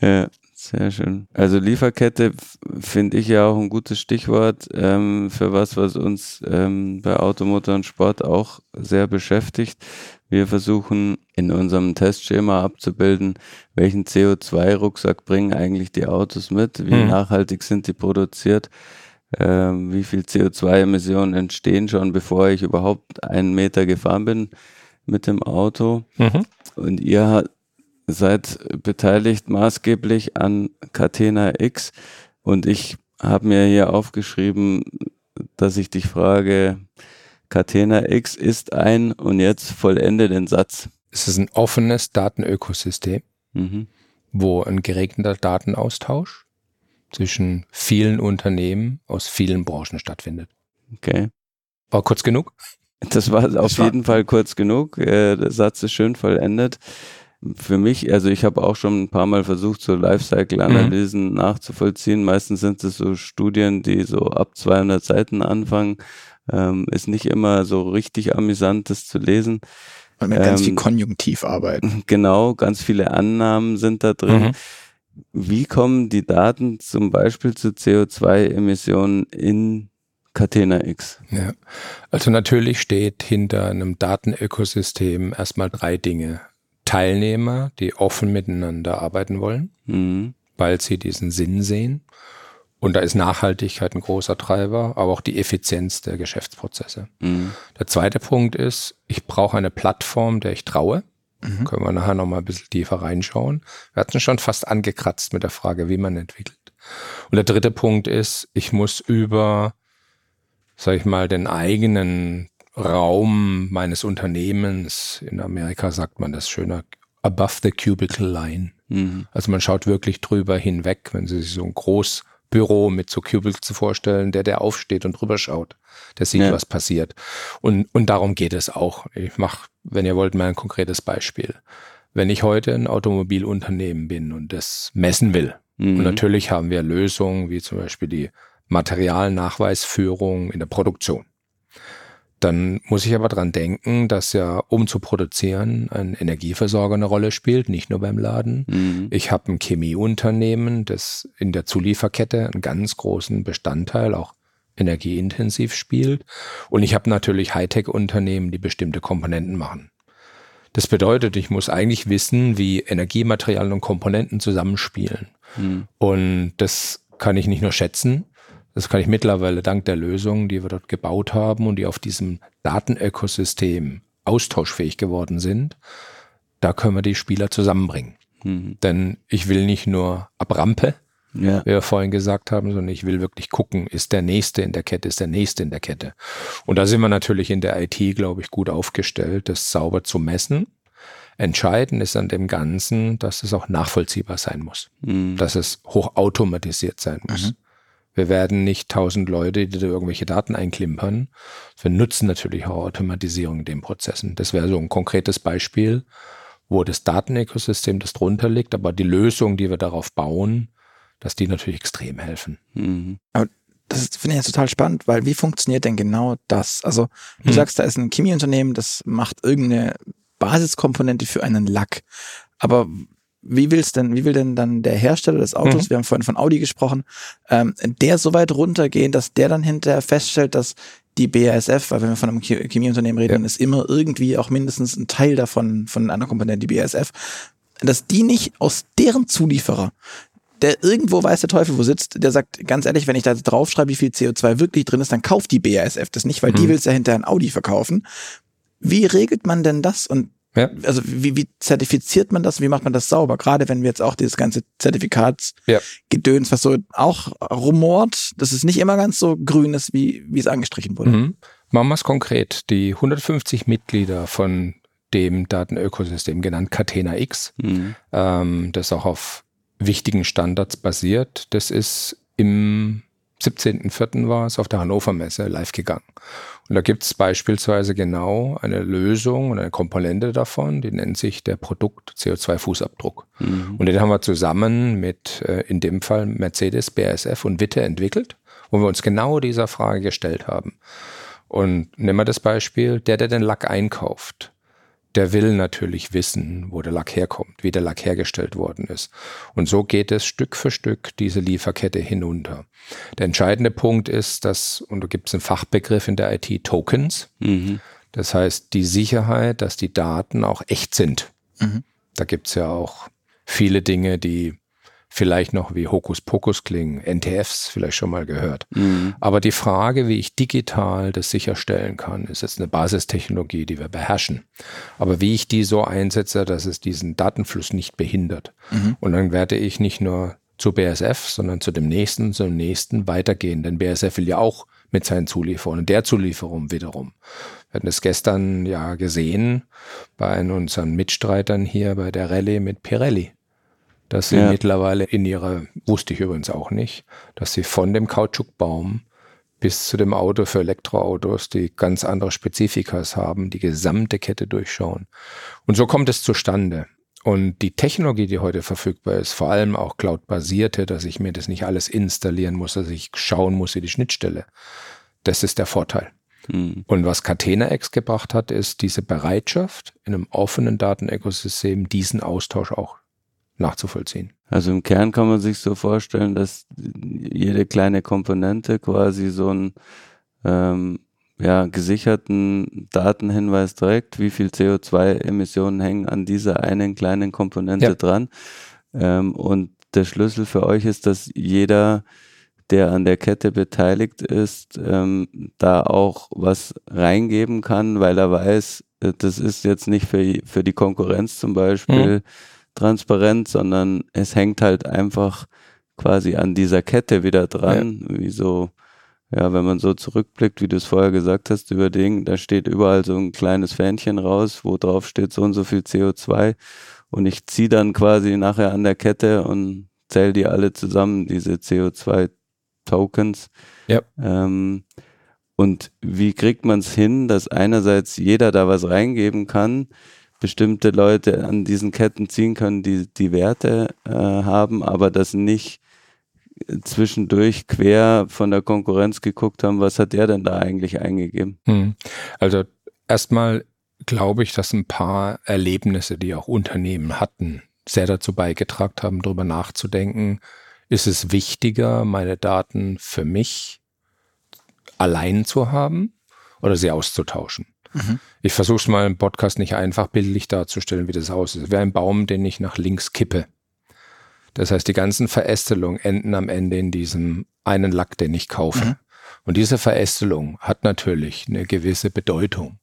ja. Sehr schön. Also Lieferkette finde ich ja auch ein gutes Stichwort ähm, für was, was uns ähm, bei Automotor und Sport auch sehr beschäftigt. Wir versuchen in unserem Testschema abzubilden, welchen CO2-Rucksack bringen eigentlich die Autos mit, wie mhm. nachhaltig sind die produziert, ähm, wie viel CO2-Emissionen entstehen schon, bevor ich überhaupt einen Meter gefahren bin mit dem Auto. Mhm. Und ihr seid beteiligt maßgeblich an Catena X und ich habe mir hier aufgeschrieben, dass ich dich frage, Catena X ist ein und jetzt vollende den Satz. Es ist ein offenes Datenökosystem, mhm. wo ein geregneter Datenaustausch zwischen vielen Unternehmen aus vielen Branchen stattfindet. Okay. War kurz genug? Das war auf das jeden war Fall kurz genug. Äh, der Satz ist schön vollendet für mich, also ich habe auch schon ein paar Mal versucht, so Lifecycle-Analysen mhm. nachzuvollziehen. Meistens sind es so Studien, die so ab 200 Seiten anfangen. Ähm, ist nicht immer so richtig amüsant, das zu lesen. Und mit ähm, ganz viel ähm, Konjunktiv arbeiten. (laughs) Genau, ganz viele Annahmen sind da drin. Mhm. Wie kommen die Daten zum Beispiel zu CO2-Emissionen in Catena X? Ja, also natürlich steht hinter einem Datenökosystem erstmal drei Dinge. Teilnehmer, die offen miteinander arbeiten wollen, mhm. weil sie diesen Sinn sehen Und da ist Nachhaltigkeit ein großer Treiber, aber auch die Effizienz der Geschäftsprozesse. Mhm. Der zweite Punkt ist, ich brauche eine Plattform, der ich traue. Mhm. Können wir nachher nochmal ein bisschen tiefer reinschauen. Wir hatten schon fast angekratzt mit der Frage, wie man entwickelt. Und der dritte Punkt ist, ich muss über, sag ich mal, den eigenen Raum meines Unternehmens, in Amerika sagt man das schöner, above the cubicle line. Mhm. Also man schaut wirklich drüber hinweg, wenn Sie sich so ein groß Büro mit so Cubicles vorstellen, der, der aufsteht und drüber schaut. Der sieht, ja. was passiert. Und, und darum geht es auch. Ich mache, wenn ihr wollt, mal ein konkretes Beispiel. Wenn ich heute ein Automobilunternehmen bin und das messen will, mhm. und natürlich haben wir Lösungen wie zum Beispiel die Materialnachweisführung in der Produktion. Dann muss ich aber dran denken, dass ja, um zu produzieren, ein Energieversorger eine Rolle spielt, nicht nur beim Laden. Mhm. Ich habe ein Chemieunternehmen, das in der Zulieferkette einen ganz großen Bestandteil auch energieintensiv spielt. Und ich habe natürlich Hightech-Unternehmen, die bestimmte Komponenten machen. Das bedeutet, ich muss eigentlich wissen, wie Energiematerialien und Komponenten zusammenspielen. Mhm. Und das kann ich nicht nur schätzen, das kann ich mittlerweile dank der Lösungen, die wir dort gebaut haben und die auf diesem Datenökosystem austauschfähig geworden sind, da können wir die Spieler zusammenbringen. Mhm. Denn ich will nicht nur ab Rampe, ja. wie wir vorhin gesagt haben, sondern ich will wirklich gucken, ist der Nächste in der Kette, ist der Nächste in der Kette. Und da sind wir natürlich in der IT, glaube ich, gut aufgestellt, das sauber zu messen. Entscheidend ist an dem Ganzen, dass es auch nachvollziehbar sein muss, mhm. dass es hochautomatisiert sein muss. Mhm. Wir werden nicht tausend Leute, die da irgendwelche Daten einklimpern. Wir nutzen natürlich auch Automatisierung in den Prozessen. Das wäre so ein konkretes Beispiel, wo das Datenökosystem, das drunter liegt, aber die Lösung, die wir darauf bauen, dass die natürlich extrem helfen. Mhm. Aber das finde ich jetzt total spannend, weil wie funktioniert denn genau das? Also du mhm. sagst, da ist ein Chemieunternehmen, das macht irgendeine Basiskomponente für einen Lack. Aber wie will's denn, wie will denn dann der Hersteller des Autos, mhm. wir haben vorhin von Audi gesprochen, ähm, der so weit runtergehen, dass der dann hinterher feststellt, dass die BASF, weil wenn wir von einem Chemieunternehmen reden, ja. dann ist immer irgendwie auch mindestens ein Teil davon von einer Komponente die BASF, dass die nicht aus deren Zulieferer der irgendwo weiß der Teufel, wo sitzt, der sagt, ganz ehrlich, wenn ich da draufschreibe, wie viel CO2 wirklich drin ist, dann kauft die BASF das nicht, weil mhm. die will es ja hinterher ein Audi verkaufen. Wie regelt man denn das? Und ja. Also wie, wie zertifiziert man das? Wie macht man das sauber? Gerade wenn wir jetzt auch dieses ganze Zertifikatsgedöns, ja. was so auch rumort, dass es nicht immer ganz so grün ist, wie, wie es angestrichen wurde. Mhm. Machen wir es konkret. Die 150 Mitglieder von dem Datenökosystem, genannt Catena X, mhm. ähm, das auch auf wichtigen Standards basiert, das ist im 17.04. war es auf der Hannover Messe live gegangen. Und da gibt es beispielsweise genau eine Lösung und eine Komponente davon, die nennt sich der Produkt CO2-Fußabdruck. Mhm. Und den haben wir zusammen mit, äh, in dem Fall Mercedes, BASF und Witte entwickelt, wo wir uns genau dieser Frage gestellt haben. Und nehmen wir das Beispiel, der, der den Lack einkauft, der will natürlich wissen, wo der Lack herkommt, wie der Lack hergestellt worden ist. Und so geht es Stück für Stück diese Lieferkette hinunter. Der entscheidende Punkt ist, dass, und da gibt es einen Fachbegriff in der IT, Tokens. Mhm. Das heißt, die Sicherheit, dass die Daten auch echt sind. Mhm. Da gibt es ja auch viele Dinge, die vielleicht noch wie Hokuspokus klingen, NTFs vielleicht schon mal gehört. Mhm. Aber die Frage, wie ich digital das sicherstellen kann, ist jetzt eine Basistechnologie, die wir beherrschen. Aber wie ich die so einsetze, dass es diesen Datenfluss nicht behindert. Mhm. Und dann werde ich nicht nur zu BSF, sondern zu dem nächsten, zum nächsten weitergehen. Denn BSF will ja auch mit seinen Zulieferern und der Zulieferung wiederum. Wir hatten es gestern ja gesehen bei unseren Mitstreitern hier bei der Rallye mit Pirelli dass sie ja. mittlerweile in ihrer, wusste ich übrigens auch nicht, dass sie von dem Kautschukbaum bis zu dem Auto für Elektroautos, die ganz andere Spezifikas haben, die gesamte Kette durchschauen. Und so kommt es zustande. Und die Technologie, die heute verfügbar ist, vor allem auch cloud-basierte, dass ich mir das nicht alles installieren muss, dass ich schauen muss, wie die Schnittstelle, das ist der Vorteil. Hm. Und was Catena-X gebracht hat, ist diese Bereitschaft, in einem offenen Datenökosystem diesen Austausch auch nachzuvollziehen. Also im Kern kann man sich so vorstellen, dass jede kleine Komponente quasi so einen ähm, ja, gesicherten Datenhinweis trägt, wie viel CO2-Emissionen hängen an dieser einen kleinen Komponente ja. dran. Ähm, und der Schlüssel für euch ist, dass jeder der an der Kette beteiligt ist, ähm, da auch was reingeben kann, weil er weiß, äh, das ist jetzt nicht für, für die Konkurrenz zum Beispiel mhm. Transparent, sondern es hängt halt einfach quasi an dieser Kette wieder dran, ja. wie so, ja, wenn man so zurückblickt, wie du es vorher gesagt hast, über Ding, da steht überall so ein kleines Fähnchen raus, wo drauf steht so und so viel CO2 und ich ziehe dann quasi nachher an der Kette und zähle die alle zusammen, diese CO2 Tokens. Ja. Ähm, und wie kriegt man es hin, dass einerseits jeder da was reingeben kann, bestimmte Leute an diesen Ketten ziehen können, die die Werte äh, haben, aber das nicht zwischendurch quer von der Konkurrenz geguckt haben, was hat der denn da eigentlich eingegeben? Hm. Also erstmal glaube ich, dass ein paar Erlebnisse, die auch Unternehmen hatten, sehr dazu beigetragen haben, darüber nachzudenken, ist es wichtiger, meine Daten für mich allein zu haben oder sie auszutauschen? Mhm. Ich versuche es mal im Podcast nicht einfach bildlich darzustellen, wie das aussieht. Es wäre ein Baum, den ich nach links kippe. Das heißt, die ganzen Verästelungen enden am Ende in diesem einen Lack, den ich kaufe. Mhm. Und diese Verästelung hat natürlich eine gewisse Bedeutung.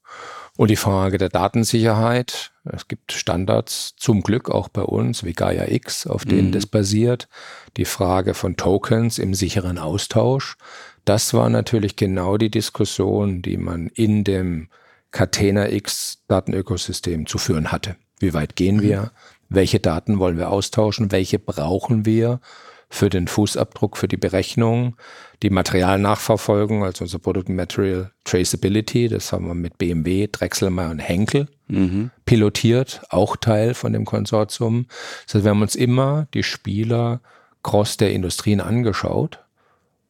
Und die Frage der Datensicherheit, es gibt Standards zum Glück auch bei uns, wie Gaia X, auf denen mhm. das basiert. Die Frage von Tokens im sicheren Austausch. Das war natürlich genau die Diskussion, die man in dem Catena X Datenökosystem zu führen hatte. Wie weit gehen mhm. wir? Welche Daten wollen wir austauschen? Welche brauchen wir? für den Fußabdruck, für die Berechnung, die Materialnachverfolgung, also unser Produkt Material Traceability, das haben wir mit BMW, Drechselmeier und Henkel mhm. pilotiert, auch Teil von dem Konsortium. Das heißt, wir haben uns immer die Spieler cross der Industrien angeschaut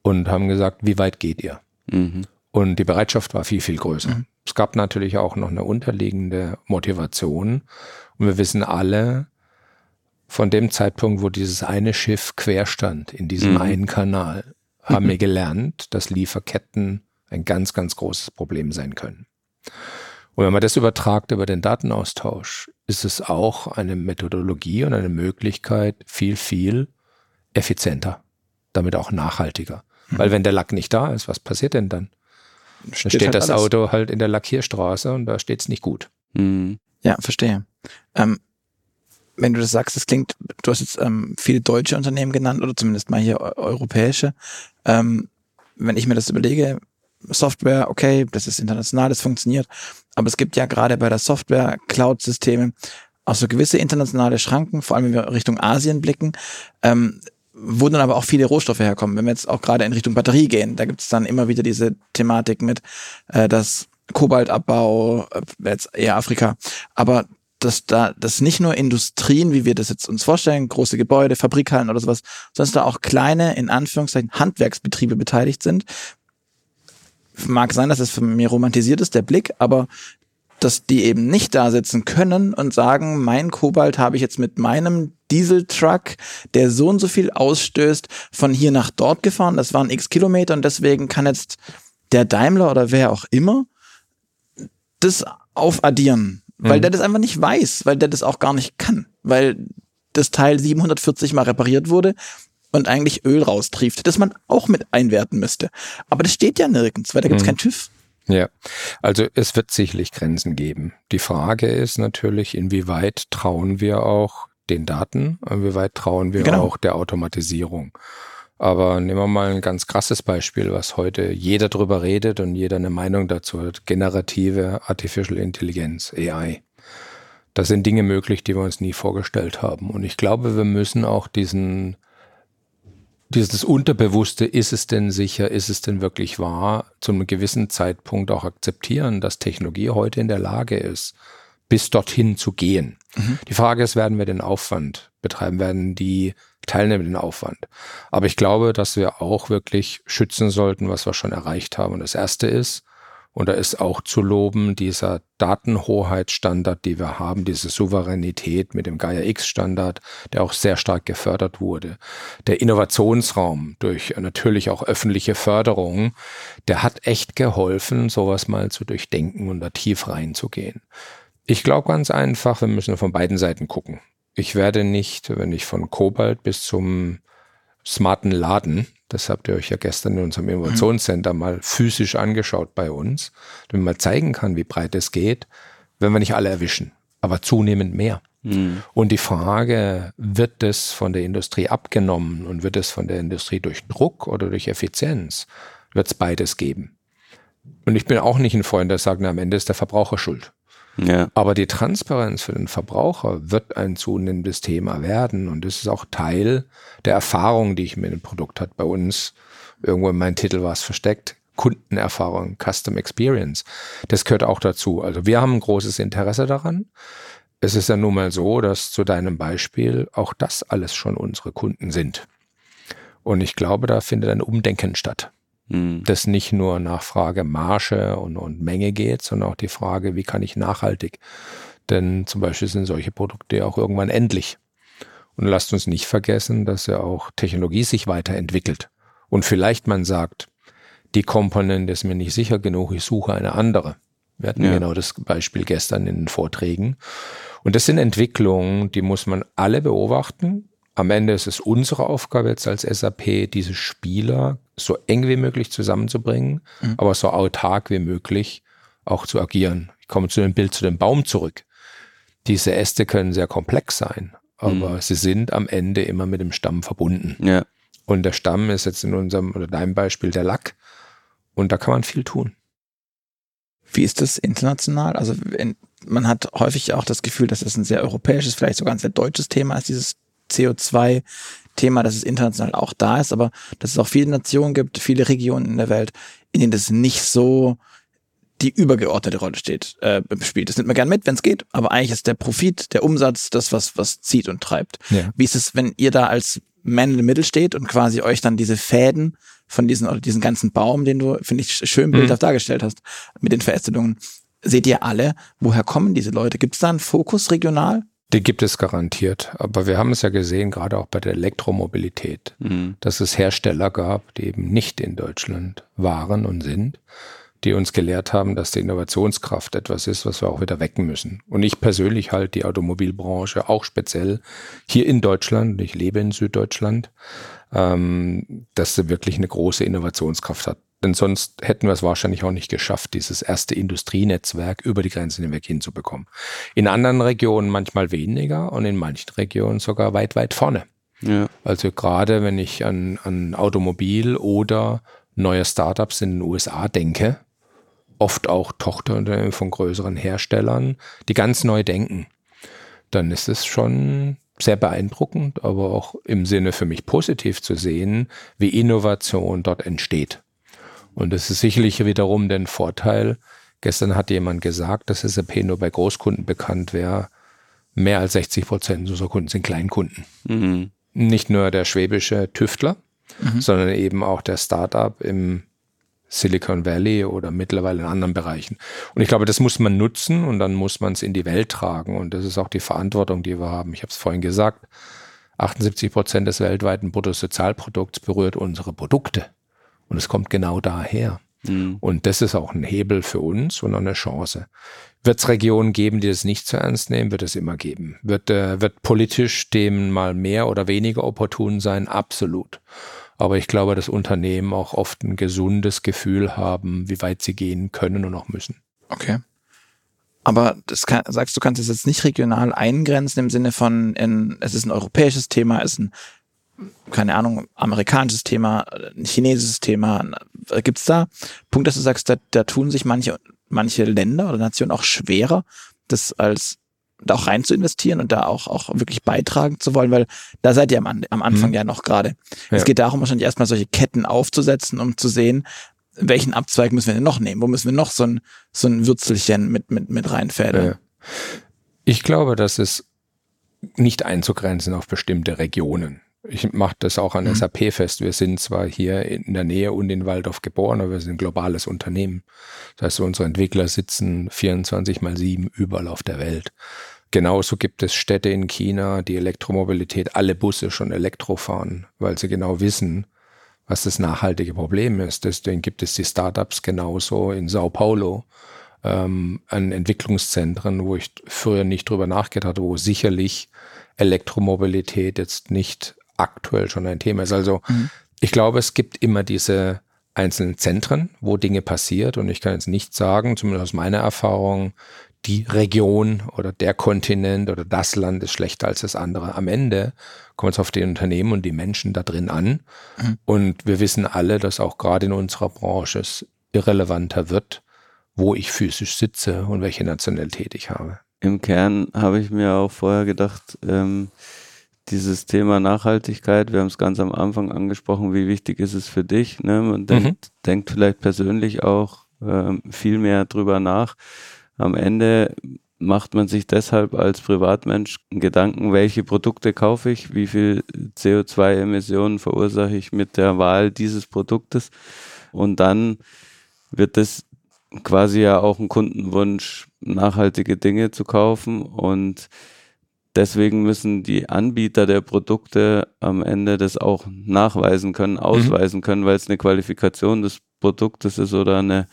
und haben gesagt, wie weit geht ihr? Mhm. Und die Bereitschaft war viel, viel größer. Mhm. Es gab natürlich auch noch eine unterliegende Motivation. Und wir wissen alle, von dem Zeitpunkt, wo dieses eine Schiff quer stand in diesem mhm. einen Kanal, (laughs) haben mhm. wir gelernt, dass Lieferketten ein ganz, ganz großes Problem sein können. Und wenn man das übertragt über den Datenaustausch, ist es auch eine Methodologie und eine Möglichkeit viel, viel effizienter, damit auch nachhaltiger. Mhm. Weil wenn der Lack nicht da ist, was passiert denn dann? Dann steht, steht halt das alles. Auto halt in der Lackierstraße und da steht es nicht gut. Mhm. Ja, verstehe. Ähm, wenn du das sagst, das klingt, du hast jetzt ähm, viele deutsche Unternehmen genannt oder zumindest mal hier europäische. Ähm, wenn ich mir das überlege, Software, okay, das ist international, das funktioniert, aber es gibt ja gerade bei der Software Cloud-Systeme auch so gewisse internationale Schranken, vor allem wenn wir Richtung Asien blicken, ähm, wo dann aber auch viele Rohstoffe herkommen. Wenn wir jetzt auch gerade in Richtung Batterie gehen, da gibt es dann immer wieder diese Thematik mit, äh, dass Kobaltabbau, äh, jetzt eher Afrika, aber dass da, dass nicht nur Industrien, wie wir das jetzt uns vorstellen, große Gebäude, Fabrikhallen oder sowas, sondern dass da auch kleine, in Anführungszeichen, Handwerksbetriebe beteiligt sind. Mag sein, dass es für mich romantisiert ist, der Blick, aber dass die eben nicht da sitzen können und sagen, mein Kobalt habe ich jetzt mit meinem Dieseltruck, der so und so viel ausstößt, von hier nach dort gefahren. Das waren x Kilometer und deswegen kann jetzt der Daimler oder wer auch immer das aufaddieren weil mhm. der das einfach nicht weiß, weil der das auch gar nicht kann, weil das Teil 740 mal repariert wurde und eigentlich Öl raustrieft, das man auch mit einwerten müsste. Aber das steht ja nirgends, weil da gibt es mhm. keinen TÜV. Ja, also es wird sicherlich Grenzen geben. Die Frage ist natürlich, inwieweit trauen wir auch den Daten, inwieweit trauen wir genau. auch der Automatisierung. Aber nehmen wir mal ein ganz krasses Beispiel, was heute jeder drüber redet und jeder eine Meinung dazu hat. Generative Artificial Intelligence, AI. Das sind Dinge möglich, die wir uns nie vorgestellt haben. Und ich glaube, wir müssen auch diesen, dieses Unterbewusste, ist es denn sicher, ist es denn wirklich wahr, zu einem gewissen Zeitpunkt auch akzeptieren, dass Technologie heute in der Lage ist, bis dorthin zu gehen. Mhm. Die Frage ist, werden wir den Aufwand betreiben, werden die Teilnehmer den Aufwand. Aber ich glaube, dass wir auch wirklich schützen sollten, was wir schon erreicht haben. Und das erste ist, und da ist auch zu loben, dieser Datenhoheitsstandard, die wir haben, diese Souveränität mit dem Gaia X-Standard, der auch sehr stark gefördert wurde. Der Innovationsraum durch natürlich auch öffentliche Förderung, der hat echt geholfen, sowas mal zu durchdenken und da tief reinzugehen. Ich glaube ganz einfach, wir müssen von beiden Seiten gucken. Ich werde nicht, wenn ich von Kobalt bis zum smarten Laden Das habt ihr euch ja gestern in unserem Innovationscenter mal physisch angeschaut bei uns, damit man zeigen kann, wie breit es geht, wenn wir nicht alle erwischen, aber zunehmend mehr. Mhm. Und die Frage, wird das von der Industrie abgenommen und wird es von der Industrie durch Druck oder durch Effizienz, wird es beides geben. Und ich bin auch nicht ein Freund, der sagt, na, am Ende ist der Verbraucher schuld. Ja. Aber die Transparenz für den Verbraucher wird ein zunehmendes Thema werden. Und das ist auch Teil der Erfahrung, die ich mit dem Produkt hat. Bei uns, irgendwo in meinem Titel war es versteckt, Kundenerfahrung, Custom Experience. Das gehört auch dazu. Also wir haben ein großes Interesse daran. Es ist ja nun mal so, dass zu deinem Beispiel auch das alles schon unsere Kunden sind. Und ich glaube, da findet ein Umdenken statt. Mhm. Das nicht nur nach Frage Marge und, und Menge geht, sondern auch die Frage, wie kann ich nachhaltig? Denn zum Beispiel sind solche Produkte auch irgendwann endlich. Und lasst uns nicht vergessen, dass ja auch Technologie sich weiterentwickelt. Und vielleicht man sagt, die Komponente ist mir nicht sicher genug, ich suche eine andere. Wir hatten ja. genau das Beispiel gestern in den Vorträgen. Und das sind Entwicklungen, die muss man alle beobachten. Am Ende ist es unsere Aufgabe jetzt als SAP, diese Spieler so eng wie möglich zusammenzubringen, mhm. aber so autark wie möglich auch zu agieren. Ich komme zu dem Bild zu dem Baum zurück. Diese Äste können sehr komplex sein, aber mhm. sie sind am Ende immer mit dem Stamm verbunden. Ja. Und der Stamm ist jetzt in unserem oder deinem Beispiel der Lack. Und da kann man viel tun. Wie ist das international? Also in, man hat häufig auch das Gefühl, dass es das ein sehr europäisches, vielleicht sogar ein sehr deutsches Thema ist, dieses CO2 Thema, dass es international auch da ist, aber dass es auch viele Nationen gibt, viele Regionen in der Welt, in denen das nicht so die übergeordnete Rolle steht, äh, spielt. Das nimmt man gern mit, wenn es geht, aber eigentlich ist der Profit, der Umsatz, das, was, was zieht und treibt. Ja. Wie ist es, wenn ihr da als Man in the Middle steht und quasi euch dann diese Fäden von diesen, oder diesen ganzen Baum, den du, finde ich, schön bildhaft mhm. dargestellt hast, mit den Verästelungen, seht ihr alle, woher kommen diese Leute? Gibt es da einen Fokus regional? Die gibt es garantiert. Aber wir haben es ja gesehen, gerade auch bei der Elektromobilität, mhm. dass es Hersteller gab, die eben nicht in Deutschland waren und sind, die uns gelehrt haben, dass die Innovationskraft etwas ist, was wir auch wieder wecken müssen. Und ich persönlich halt die Automobilbranche auch speziell hier in Deutschland, ich lebe in Süddeutschland, ähm, dass sie wirklich eine große Innovationskraft hat. Denn sonst hätten wir es wahrscheinlich auch nicht geschafft, dieses erste Industrienetzwerk über die Grenzen hinweg hinzubekommen. In anderen Regionen manchmal weniger und in manchen Regionen sogar weit, weit vorne. Ja. Also gerade wenn ich an, an Automobil oder neue Startups in den USA denke, oft auch Tochterunternehmen von größeren Herstellern, die ganz neu denken, dann ist es schon sehr beeindruckend, aber auch im Sinne für mich positiv zu sehen, wie Innovation dort entsteht. Und das ist sicherlich wiederum den Vorteil. Gestern hat jemand gesagt, dass SAP nur bei Großkunden bekannt wäre. Mehr als 60 Prozent unserer Kunden sind Kleinkunden. Mhm. Nicht nur der schwäbische Tüftler, mhm. sondern eben auch der Startup im Silicon Valley oder mittlerweile in anderen Bereichen. Und ich glaube, das muss man nutzen und dann muss man es in die Welt tragen. Und das ist auch die Verantwortung, die wir haben. Ich habe es vorhin gesagt, 78 Prozent des weltweiten Bruttosozialprodukts berührt unsere Produkte. Und es kommt genau daher. Mhm. Und das ist auch ein Hebel für uns und auch eine Chance. Wird es Regionen geben, die das nicht so ernst nehmen? Wird es immer geben. Wird, äh, wird politisch dem mal mehr oder weniger opportun sein? Absolut. Aber ich glaube, dass Unternehmen auch oft ein gesundes Gefühl haben, wie weit sie gehen können und auch müssen. Okay. Aber das kann, sagst du, kannst es jetzt nicht regional eingrenzen im Sinne von, in, es ist ein europäisches Thema, es ist ein keine Ahnung, amerikanisches Thema, ein chinesisches Thema. Gibt es da Punkt, dass du sagst, da, da tun sich manche, manche Länder oder Nationen auch schwerer, das als da auch rein zu investieren und da auch, auch wirklich beitragen zu wollen, weil da seid ihr am, am Anfang mhm. ja noch gerade. Ja. Es geht darum, wahrscheinlich erstmal solche Ketten aufzusetzen, um zu sehen, welchen Abzweig müssen wir denn noch nehmen? Wo müssen wir noch so ein, so ein Würzelchen mit, mit, mit reinfädeln? Ja. Ich glaube, das ist nicht einzugrenzen auf bestimmte Regionen. Ich mache das auch an mhm. SAP fest. Wir sind zwar hier in der Nähe und in Waldorf geboren, aber wir sind ein globales Unternehmen. Das heißt, unsere Entwickler sitzen 24 mal 7 überall auf der Welt. Genauso gibt es Städte in China, die Elektromobilität, alle Busse schon Elektro fahren, weil sie genau wissen, was das nachhaltige Problem ist. Deswegen gibt es die Startups genauso in Sao Paulo ähm, an Entwicklungszentren, wo ich früher nicht drüber nachgedacht hatte, wo sicherlich Elektromobilität jetzt nicht aktuell schon ein Thema ist. Also mhm. Ich glaube, es gibt immer diese einzelnen Zentren, wo Dinge passiert. Und ich kann jetzt nicht sagen, zumindest aus meiner Erfahrung, die Region oder der Kontinent oder das Land ist schlechter als das andere. Am Ende kommt es auf die Unternehmen und die Menschen da drin an. Mhm. Und wir wissen alle, dass auch gerade in unserer Branche es irrelevanter wird, wo ich physisch sitze und welche Nationalität ich habe. Im Kern habe ich mir auch vorher gedacht, ähm, dieses Thema Nachhaltigkeit, wir haben es ganz am Anfang angesprochen, wie wichtig ist es für dich? Ne? Man denkt, mhm. denkt vielleicht persönlich auch ähm, viel mehr drüber nach. Am Ende macht man sich deshalb als Privatmensch Gedanken, welche Produkte kaufe ich, wie viel CO2-Emissionen verursache ich mit der Wahl dieses Produktes. Und dann wird es quasi ja auch ein Kundenwunsch, nachhaltige Dinge zu kaufen. Und deswegen müssen die Anbieter der Produkte am Ende das auch nachweisen können, mhm. ausweisen können, weil es eine Qualifikation des Produktes ist oder eine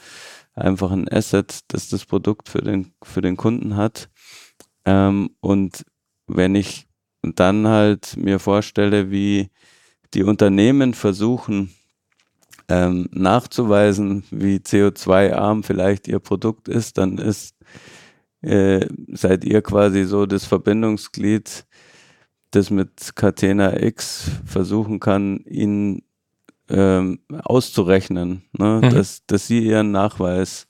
einfach ein Asset, das das Produkt für den, für den Kunden hat. Ähm, und wenn ich dann halt mir vorstelle, wie die Unternehmen versuchen, ähm, nachzuweisen, wie CO2-arm vielleicht ihr Produkt ist, dann ist, äh, seid ihr quasi so das Verbindungsglied, das mit Catena X versuchen kann, ihnen ähm, auszurechnen, ne? Mhm. dass, dass sie ihren Nachweis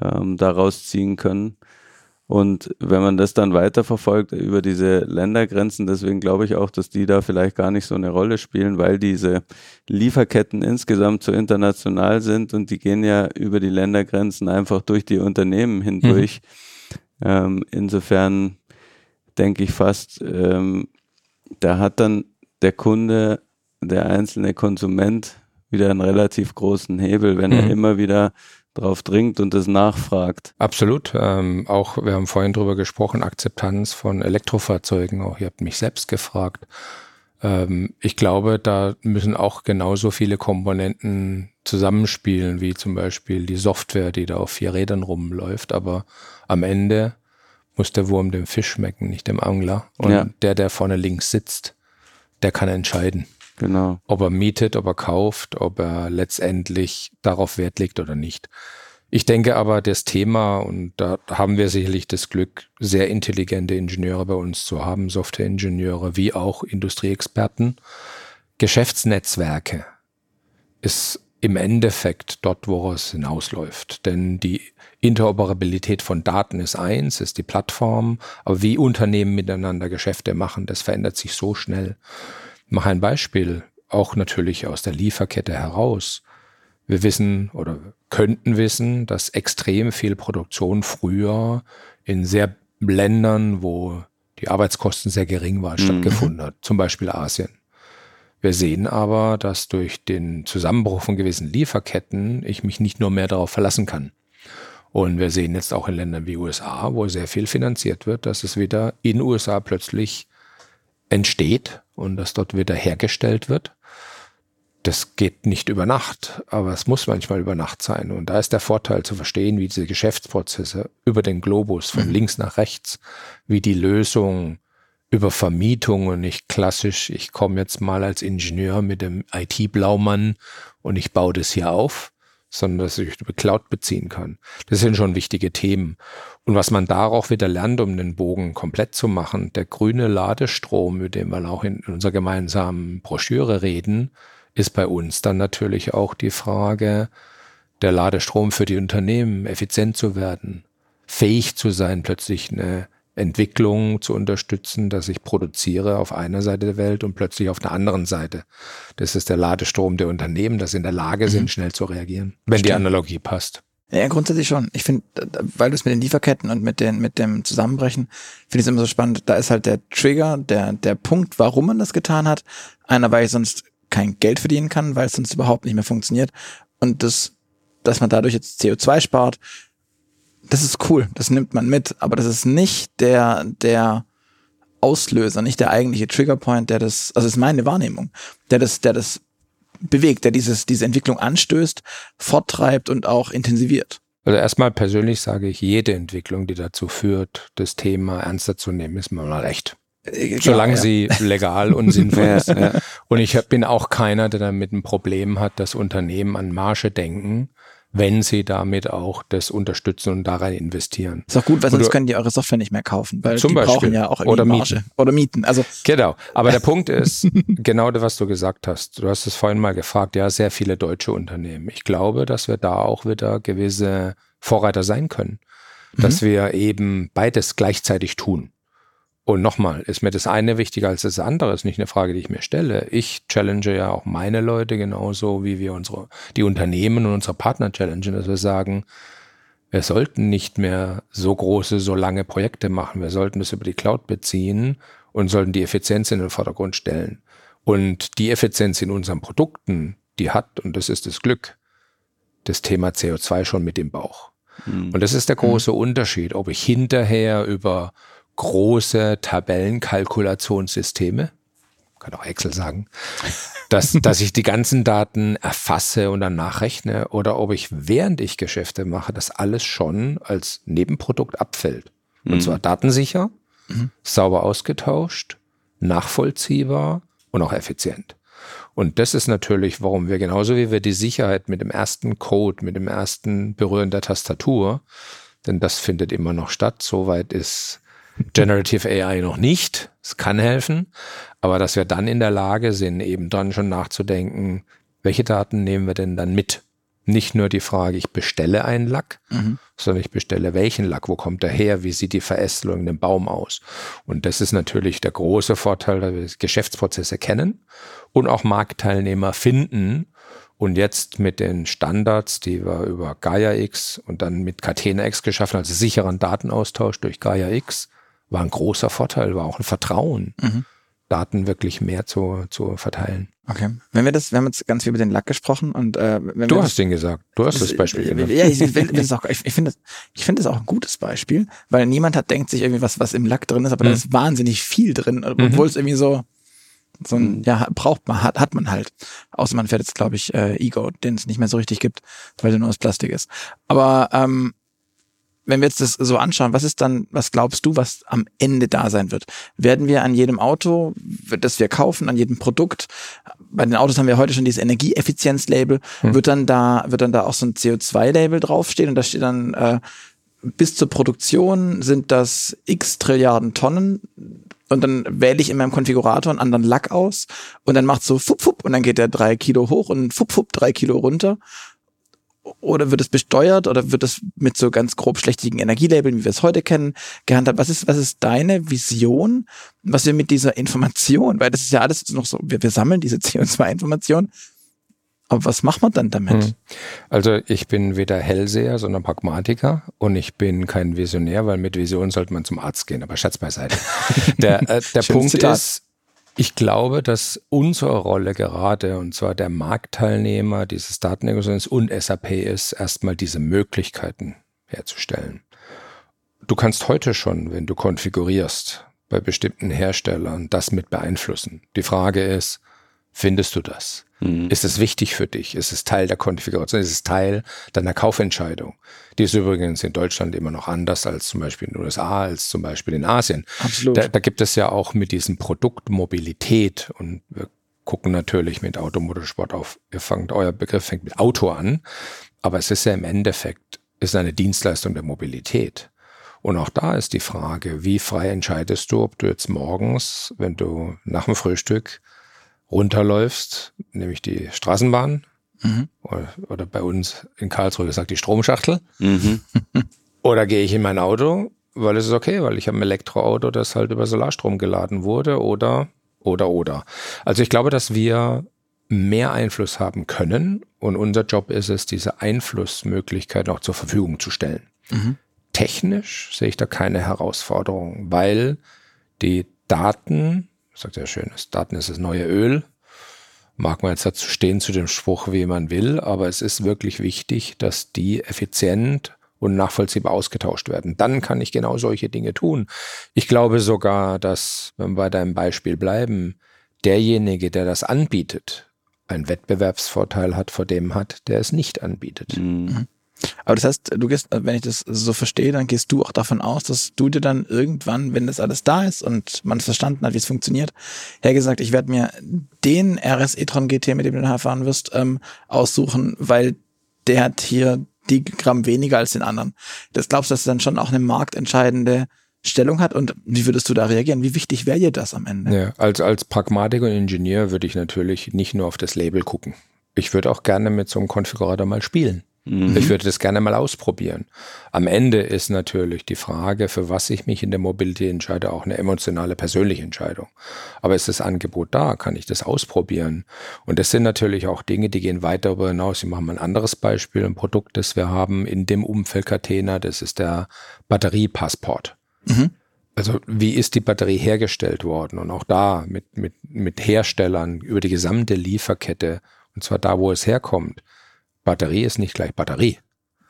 ähm, daraus ziehen können. Und wenn man das dann weiterverfolgt über diese Ländergrenzen, deswegen glaube ich auch, dass die da vielleicht gar nicht so eine Rolle spielen, weil diese Lieferketten insgesamt so international sind und die gehen ja über die Ländergrenzen einfach durch die Unternehmen hindurch. Mhm. Ähm, insofern denke ich fast, ähm, da hat dann der Kunde der einzelne Konsument wieder einen relativ großen Hebel, wenn mhm. er immer wieder drauf dringt und es nachfragt. Absolut. Ähm, auch, wir haben vorhin drüber gesprochen, Akzeptanz von Elektrofahrzeugen. Auch ihr habt mich selbst gefragt. Ähm, ich glaube, da müssen auch genauso viele Komponenten zusammenspielen, wie zum Beispiel die Software, die da auf vier Rädern rumläuft. Aber am Ende muss der Wurm dem Fisch schmecken, nicht dem Angler. Und ja. der, der vorne links sitzt, der kann entscheiden. Genau. Ob er mietet, ob er kauft, ob er letztendlich darauf Wert legt oder nicht. Ich denke aber, das Thema, und da haben wir sicherlich das Glück, sehr intelligente Ingenieure bei uns zu haben, Softwareingenieure wie auch Industrieexperten. Geschäftsnetzwerke ist im Endeffekt dort, wo es hinausläuft. Denn die Interoperabilität von Daten ist eins, ist die Plattform, aber wie Unternehmen miteinander Geschäfte machen, das verändert sich so schnell mache ein Beispiel, auch natürlich aus der Lieferkette heraus. Wir wissen oder könnten wissen, dass extrem viel Produktion früher in sehr Ländern, wo die Arbeitskosten sehr gering waren, mhm. stattgefunden hat, zum Beispiel Asien. Wir sehen aber, dass durch den Zusammenbruch von gewissen Lieferketten ich mich nicht nur mehr darauf verlassen kann. Und wir sehen jetzt auch in Ländern wie USA, wo sehr viel finanziert wird, dass es wieder in USA plötzlich entsteht und das dort wieder hergestellt wird. Das geht nicht über Nacht, aber es muss manchmal über Nacht sein. Und da ist der Vorteil zu verstehen, wie diese Geschäftsprozesse über den Globus von mhm. links nach rechts, wie die Lösung über Vermietung und nicht klassisch, ich komme jetzt mal als Ingenieur mit dem IT-Blaumann und ich baue das hier auf, sondern dass ich über Cloud beziehen kann. Das sind schon wichtige Themen. Und was man da auch wieder lernt, um den Bogen komplett zu machen, der grüne Ladestrom, mit dem wir auch in unserer gemeinsamen Broschüre reden, ist bei uns dann natürlich auch die Frage, der Ladestrom für die Unternehmen effizient zu werden, fähig zu sein, plötzlich eine Entwicklung zu unterstützen, dass ich produziere auf einer Seite der Welt und plötzlich auf der anderen Seite. Das ist der Ladestrom der Unternehmen, dass sie in der Lage sind, mhm. schnell zu reagieren, wenn Stimmt. die Analogie passt. Ja, grundsätzlich schon. Ich finde, weil du es mit den Lieferketten und mit den, mit dem Zusammenbrechen, finde ich es immer so spannend. Da ist halt der Trigger, der, der Punkt, warum man das getan hat. Einer, weil ich sonst kein Geld verdienen kann, weil es sonst überhaupt nicht mehr funktioniert. Und das, dass man dadurch jetzt CO2 spart, das ist cool, das nimmt man mit, aber das ist nicht der, der Auslöser, nicht der eigentliche Triggerpoint, der das, also ist meine Wahrnehmung, der das, der das bewegt, der dieses, diese Entwicklung anstößt, forttreibt und auch intensiviert. Also erstmal persönlich sage ich, jede Entwicklung, die dazu führt, das Thema ernster zu nehmen, ist mir mal recht. Äh, Solange ja. sie legal und sinnvoll (laughs) ja, ist. Ja. Und ich bin auch keiner, der damit ein Problem hat, dass Unternehmen an Marge denken wenn sie damit auch das unterstützen und daran investieren. Ist auch gut, weil sonst können die eure Software nicht mehr kaufen, weil zum die Beispiel. brauchen ja auch oder Marge. Mieten. Oder Mieten. Also genau. Aber der (laughs) Punkt ist, genau das, was du gesagt hast. Du hast es vorhin mal gefragt, ja, sehr viele deutsche Unternehmen. Ich glaube, dass wir da auch wieder gewisse Vorreiter sein können. Dass mhm. wir eben beides gleichzeitig tun. Und nochmal, ist mir das eine wichtiger als das andere? Ist nicht eine Frage, die ich mir stelle. Ich challenge ja auch meine Leute genauso, wie wir unsere, die Unternehmen und unsere Partner challengen, dass wir sagen, wir sollten nicht mehr so große, so lange Projekte machen. Wir sollten das über die Cloud beziehen und sollten die Effizienz in den Vordergrund stellen. Und die Effizienz in unseren Produkten, die hat, und das ist das Glück, das Thema CO2 schon mit im Bauch. Mhm. Und das ist der große mhm. Unterschied, ob ich hinterher über große Tabellenkalkulationssysteme, kann auch Excel sagen, dass, (laughs) dass ich die ganzen Daten erfasse und dann nachrechne oder ob ich, während ich Geschäfte mache, das alles schon als Nebenprodukt abfällt. Und mhm. zwar datensicher, mhm. sauber ausgetauscht, nachvollziehbar und auch effizient. Und das ist natürlich, warum wir genauso wie wir die Sicherheit mit dem ersten Code, mit dem ersten Berühren der Tastatur, denn das findet immer noch statt, soweit ist Generative AI noch nicht. Es kann helfen, aber dass wir dann in der Lage sind, eben dann schon nachzudenken, welche Daten nehmen wir denn dann mit? Nicht nur die Frage, ich bestelle einen Lack, mhm. sondern ich bestelle welchen Lack, wo kommt er her, wie sieht die Verästelung in dem Baum aus? Und das ist natürlich der große Vorteil, dass wir Geschäftsprozesse kennen und auch Marktteilnehmer finden und jetzt mit den Standards, die wir über Gaia X und dann mit Catena X geschaffen, also sicheren Datenaustausch durch Gaia X, war ein großer Vorteil, war auch ein Vertrauen, mhm. Daten wirklich mehr zu, zu verteilen. Okay. Wenn wir das, wir haben jetzt ganz viel über den Lack gesprochen und äh, wenn du wir hast den gesagt, du hast das, das Beispiel genannt. Ja, ich, will, das auch, ich, ich finde das, ich finde das auch ein gutes Beispiel, weil niemand hat denkt sich irgendwie was, was im Lack drin ist, aber mhm. da ist wahnsinnig viel drin, obwohl mhm. es irgendwie so so ein, ja, braucht man, hat, hat man halt. Außer man fährt jetzt, glaube ich, äh, Ego, den es nicht mehr so richtig gibt, weil der nur aus Plastik ist. Aber ähm, wenn wir jetzt das so anschauen, was ist dann, was glaubst du, was am Ende da sein wird? Werden wir an jedem Auto, das wir kaufen, an jedem Produkt, bei den Autos haben wir heute schon dieses Energieeffizienz-Label, hm. wird dann da, wird dann da auch so ein CO2-Label draufstehen und da steht dann, äh, bis zur Produktion sind das x Trilliarden Tonnen und dann wähle ich in meinem Konfigurator einen anderen Lack aus und dann macht so fupp, fupp und dann geht der drei Kilo hoch und fupp, fupp drei Kilo runter oder wird es besteuert oder wird es mit so ganz grob schlechtigen Energielabeln, wie wir es heute kennen, gehandhabt? Was ist, was ist deine Vision, was wir mit dieser Information, weil das ist ja alles noch so, wir, wir sammeln diese (laughs) CO2-Information, aber was macht man dann damit? Hm. Also ich bin weder Hellseher, sondern Pragmatiker und ich bin kein Visionär, weil mit Vision sollte man zum Arzt gehen, aber Schatz beiseite. (laughs) Der, äh, der Punkt Zitat. ist, ich glaube, dass unsere Rolle gerade, und zwar der Marktteilnehmer dieses Datenökosystems und SAP ist, erstmal diese Möglichkeiten herzustellen. Du kannst heute schon, wenn du konfigurierst, bei bestimmten Herstellern das mit beeinflussen. Die Frage ist, findest du das? Mhm. Ist es wichtig für dich? Ist es Teil der Konfiguration? Ist es Teil deiner Kaufentscheidung? Die ist übrigens in Deutschland immer noch anders als zum Beispiel in den USA, als zum Beispiel in Asien. Absolut. Da, da gibt es ja auch mit diesem Produkt Mobilität und wir gucken natürlich mit Automotorsport auf, ihr fangt, euer Begriff fängt mit Auto an, aber es ist ja im Endeffekt, ist eine Dienstleistung der Mobilität. Und auch da ist die Frage, wie frei entscheidest du, ob du jetzt morgens, wenn du nach dem Frühstück runterläufst, nämlich die Straßenbahn mhm. oder, oder, bei uns in Karlsruhe gesagt die Stromschachtel. Mhm. (laughs) oder gehe ich in mein Auto, weil es ist okay, weil ich habe ein Elektroauto, das halt über Solarstrom geladen wurde oder oder oder. Also ich glaube, dass wir mehr Einfluss haben können und unser Job ist es, diese Einflussmöglichkeit auch zur Verfügung zu stellen. Mhm. Technisch sehe ich da keine Herausforderung, weil die Daten sagt er schön, Daten ist das neue Öl. Mag man jetzt dazu stehen zu dem Spruch, wie man will, aber es ist wirklich wichtig, dass die effizient und nachvollziehbar ausgetauscht werden. Dann kann ich genau solche Dinge tun. Ich glaube sogar, dass, wenn wir bei deinem Beispiel bleiben, derjenige, der das anbietet, einen Wettbewerbsvorteil hat vor dem hat, der es nicht anbietet. Mhm. Aber das heißt, du gehst, wenn ich das so verstehe, dann gehst du auch davon aus, dass du dir dann irgendwann, wenn das alles da ist und man es verstanden hat, wie es funktioniert, hergesagt, ich werde mir den RS e-tron GT, mit dem du nachher fahren wirst, ähm, aussuchen, weil der hat hier die Gramm weniger als den anderen. Das glaubst du, dass dann schon auch eine marktentscheidende Stellung hat und wie würdest du da reagieren? Wie wichtig wäre dir das am Ende? Ja, als, als Pragmatiker und Ingenieur würde ich natürlich nicht nur auf das Label gucken. Ich würde auch gerne mit so einem Konfigurator mal spielen. Mhm. Ich würde das gerne mal ausprobieren. Am Ende ist natürlich die Frage, für was ich mich in der Mobility entscheide, auch eine emotionale, persönliche Entscheidung. Aber ist das Angebot da? Kann ich das ausprobieren? Und das sind natürlich auch Dinge, die gehen weit darüber hinaus. Ich mache mal ein anderes Beispiel, ein Produkt, das wir haben in dem Umfeld Catena, das ist der Batteriepassport. Mhm. Also wie ist die Batterie hergestellt worden? Und auch da mit, mit, mit Herstellern über die gesamte Lieferkette, und zwar da, wo es herkommt. Batterie ist nicht gleich Batterie.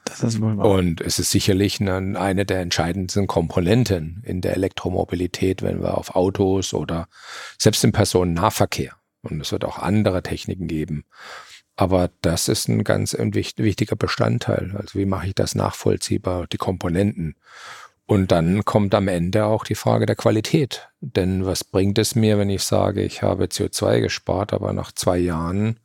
Das ist wohl wahr. Und es ist sicherlich eine, eine der entscheidendsten Komponenten in der Elektromobilität, wenn wir auf Autos oder selbst im Personennahverkehr. Und es wird auch andere Techniken geben. Aber das ist ein ganz wichtiger Bestandteil. Also wie mache ich das nachvollziehbar, die Komponenten? Und dann kommt am Ende auch die Frage der Qualität. Denn was bringt es mir, wenn ich sage, ich habe CO2 gespart, aber nach zwei Jahren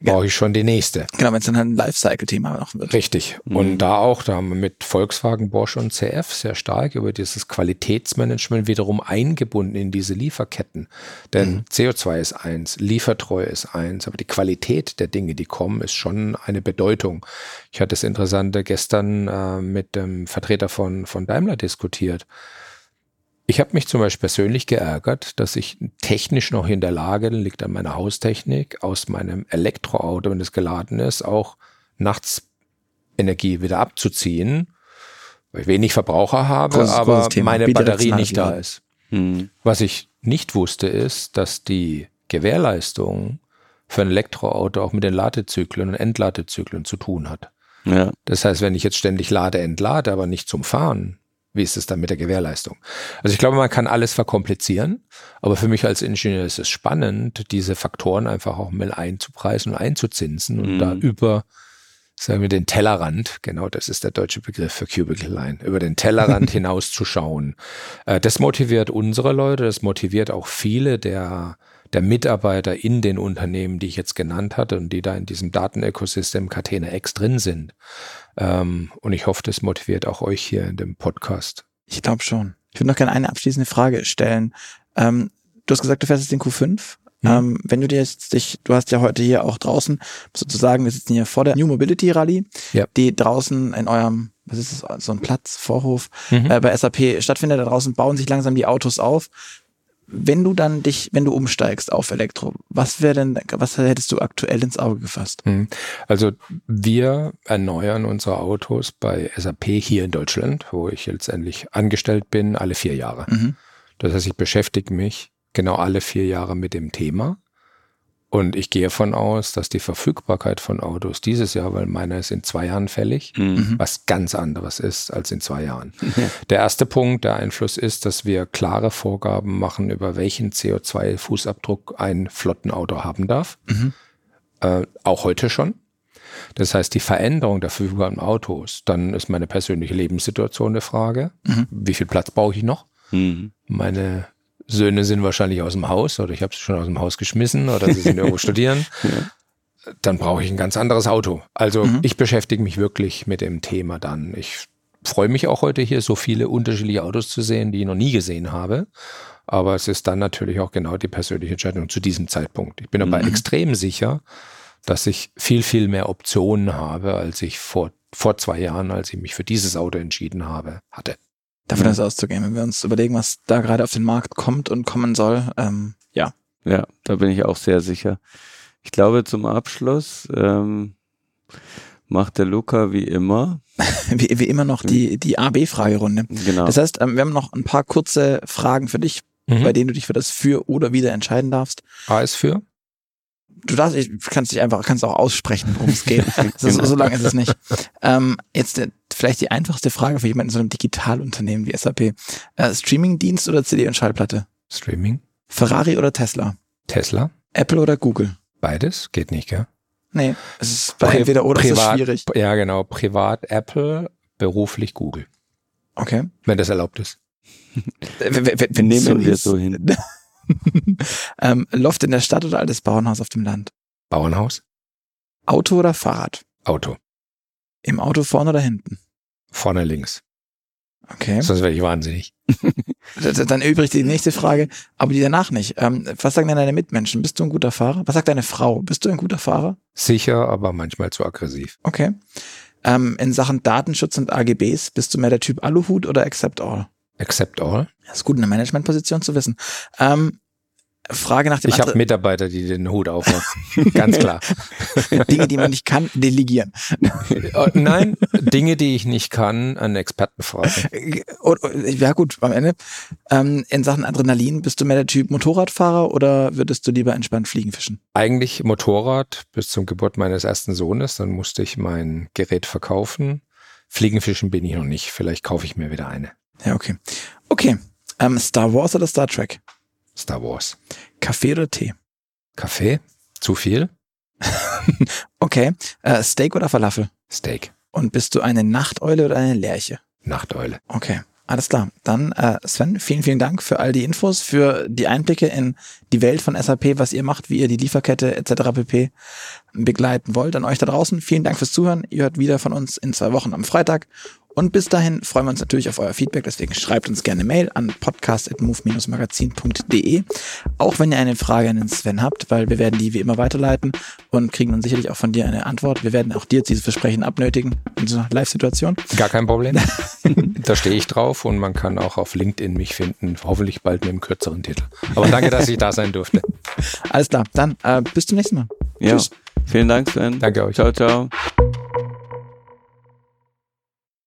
brauche ich schon die nächste. Genau, wenn es dann ein Lifecycle-Thema noch wird. Richtig. Mhm. Und da auch, da haben wir mit Volkswagen, Bosch und CF sehr stark über dieses Qualitätsmanagement wiederum eingebunden in diese Lieferketten. Denn mhm. CO2 ist eins, Liefertreue ist eins, aber die Qualität der Dinge, die kommen, ist schon eine Bedeutung. Ich hatte das Interessante gestern äh, mit dem Vertreter von, von Daimler diskutiert. Ich habe mich zum Beispiel persönlich geärgert, dass ich technisch noch in der Lage, liegt an meiner Haustechnik, aus meinem Elektroauto, wenn es geladen ist, auch nachts Energie wieder abzuziehen, weil ich wenig Verbraucher habe, großes, aber großes meine Batterie nicht da ist. Hm. Was ich nicht wusste, ist, dass die Gewährleistung für ein Elektroauto auch mit den Ladezyklen und Entladezyklen zu tun hat. Ja. Das heißt, wenn ich jetzt ständig lade, entlade, aber nicht zum Fahren, wie ist es dann mit der Gewährleistung? Also ich glaube, man kann alles verkomplizieren, aber für mich als Ingenieur ist es spannend, diese Faktoren einfach auch mal einzupreisen und einzuzinsen und mhm. da über, sagen wir, den Tellerrand, genau das ist der deutsche Begriff für Cubicle Line, über den Tellerrand (laughs) hinauszuschauen. Äh, das motiviert unsere Leute, das motiviert auch viele der der Mitarbeiter in den Unternehmen, die ich jetzt genannt hatte und die da in diesem Datenökosystem Catena X drin sind. Ähm, und ich hoffe, das motiviert auch euch hier in dem Podcast. Ich glaube schon. Ich würde noch gerne eine abschließende Frage stellen. Ähm, du hast gesagt, du fährst jetzt den Q5. Mhm. Ähm, wenn du dir jetzt dich, du hast ja heute hier auch draußen sozusagen, wir sitzen hier vor der New Mobility Rally, ja. die draußen in eurem, was ist das, so ein Platz, Vorhof, mhm. äh, bei SAP stattfindet. Da draußen bauen sich langsam die Autos auf wenn du dann dich, wenn du umsteigst auf Elektro, was wäre denn, was hättest du aktuell ins Auge gefasst? Hm. Also wir erneuern unsere Autos bei SAP hier in Deutschland, wo ich letztendlich angestellt bin, alle vier Jahre. Mhm. Das heißt, ich beschäftige mich genau alle vier Jahre mit dem Thema und ich gehe davon aus, dass die Verfügbarkeit von Autos dieses Jahr, weil meiner ist in zwei Jahren fällig, mhm. was ganz anderes ist als in zwei Jahren. (laughs) Ja. Der erste Punkt, der Einfluss ist, dass wir klare Vorgaben machen, über welchen CO2-Fußabdruck ein Flottenauto haben darf. Mhm. Äh, auch heute schon. Das heißt, die Veränderung der verfügbaren Autos, dann ist meine persönliche Lebenssituation eine Frage. Mhm. Wie viel Platz brauche ich noch? Mhm. Meine Söhne sind wahrscheinlich aus dem Haus oder ich habe sie schon aus dem Haus geschmissen oder sie sind irgendwo (laughs) studieren. Ja. Dann brauche ich ein ganz anderes Auto. Also mhm. ich beschäftige mich wirklich mit dem Thema dann. Ich freue mich auch heute hier so viele unterschiedliche Autos zu sehen, die ich noch nie gesehen habe. Aber es ist dann natürlich auch genau die persönliche Entscheidung zu diesem Zeitpunkt. Ich bin aber mhm. extrem sicher, dass ich viel, viel mehr Optionen habe, als ich vor, vor zwei Jahren, als ich mich für dieses Auto entschieden habe, hatte davon ja. das auszugehen. Wenn wir uns überlegen, was da gerade auf den Markt kommt und kommen soll, ähm, ja. Ja, da bin ich auch sehr sicher. Ich glaube, zum Abschluss ähm, macht der Luca wie immer. (laughs) wie, wie immer noch die, die AB-Fragerunde. Genau. Das heißt, ähm, wir haben noch ein paar kurze Fragen für dich, mhm. bei denen du dich für das Für oder Wieder entscheiden darfst. A ist für? du darfst, ich kannst dich einfach, kannst auch aussprechen, worum es geht. (laughs) so, so lange ist es nicht. Ähm, jetzt vielleicht die einfachste Frage für jemanden in so einem Digitalunternehmen wie SAP. Äh, Streamingdienst oder CD und Schallplatte? Streaming. Ferrari oder Tesla? Tesla. Apple oder Google? Beides geht nicht, gell? Nee, es ist bei entweder oder ist es privat, schwierig. Ja, genau. Privat Apple, beruflich Google. Okay. Wenn das erlaubt ist. Wenn, (laughs) wenn, wenn, wenn Nehmen wir ist. so hin. (laughs) ähm, Loft in der Stadt oder altes Bauernhaus auf dem Land? Bauernhaus, Auto oder Fahrrad? Auto. Im Auto vorne oder hinten? Vorne links. Okay. Sonst werde ich wahnsinnig. (laughs) Dann übrigens die nächste Frage, aber die danach nicht. Ähm, was sagen denn deine Mitmenschen? Bist du ein guter Fahrer? Was sagt deine Frau? Bist du ein guter Fahrer? Sicher, aber manchmal zu aggressiv. Okay. Ähm, in Sachen Datenschutz und AGBs, bist du mehr der Typ Aluhut oder Accept All? Accept all. Das ist gut in der Managementposition zu wissen. Ähm, Frage nach dem Ich habe Mitarbeiter, die den Hut aufhaben. Ganz (laughs) klar. Dinge, die man nicht kann, delegieren. Äh, Nein, Dinge, die ich nicht kann, einen Experten fragen. Äh, Ja gut, am Ende. Ähm, in Sachen Adrenalin, bist du mehr der Typ Motorradfahrer oder würdest du lieber entspannt fliegen fischen? Eigentlich Motorrad bis zum Geburt meines ersten Sohnes, dann musste ich mein Gerät verkaufen. Fliegenfischen bin ich noch nicht. Vielleicht kaufe ich mir wieder eine. Ja, okay. Okay. Ähm, Star Wars oder Star Trek? Star Wars. Kaffee oder Tee? Kaffee? Zu viel? (laughs) Okay. Äh, Steak oder Falafel? Steak. Und bist du eine Nachteule oder eine Lerche? Nachteule. Okay, alles klar. Dann äh, Sven, vielen, vielen Dank für all die Infos, für die Einblicke in die Welt von SAP, was ihr macht, wie ihr die Lieferkette etc. pp. begleiten wollt. An euch da draußen, vielen Dank fürs Zuhören. Ihr hört wieder von uns in zwei Wochen am Freitag. Und bis dahin freuen wir uns natürlich auf euer Feedback, deswegen schreibt uns gerne Mail an podcast.move-magazin.de. Auch wenn ihr eine Frage an den Sven habt, weil wir werden die wie immer weiterleiten und kriegen dann sicherlich auch von dir eine Antwort. Wir werden auch dir dieses Versprechen abnötigen in so einer Live-Situation. Gar kein Problem. (laughs) da stehe ich drauf und man kann auch auf LinkedIn mich finden. Hoffentlich bald mit einem kürzeren Titel. Aber danke, dass ich da sein durfte. Alles klar, dann äh, bis zum nächsten Mal. Ja. Tschüss. Vielen Dank, Sven. Danke euch. Ciao, ciao.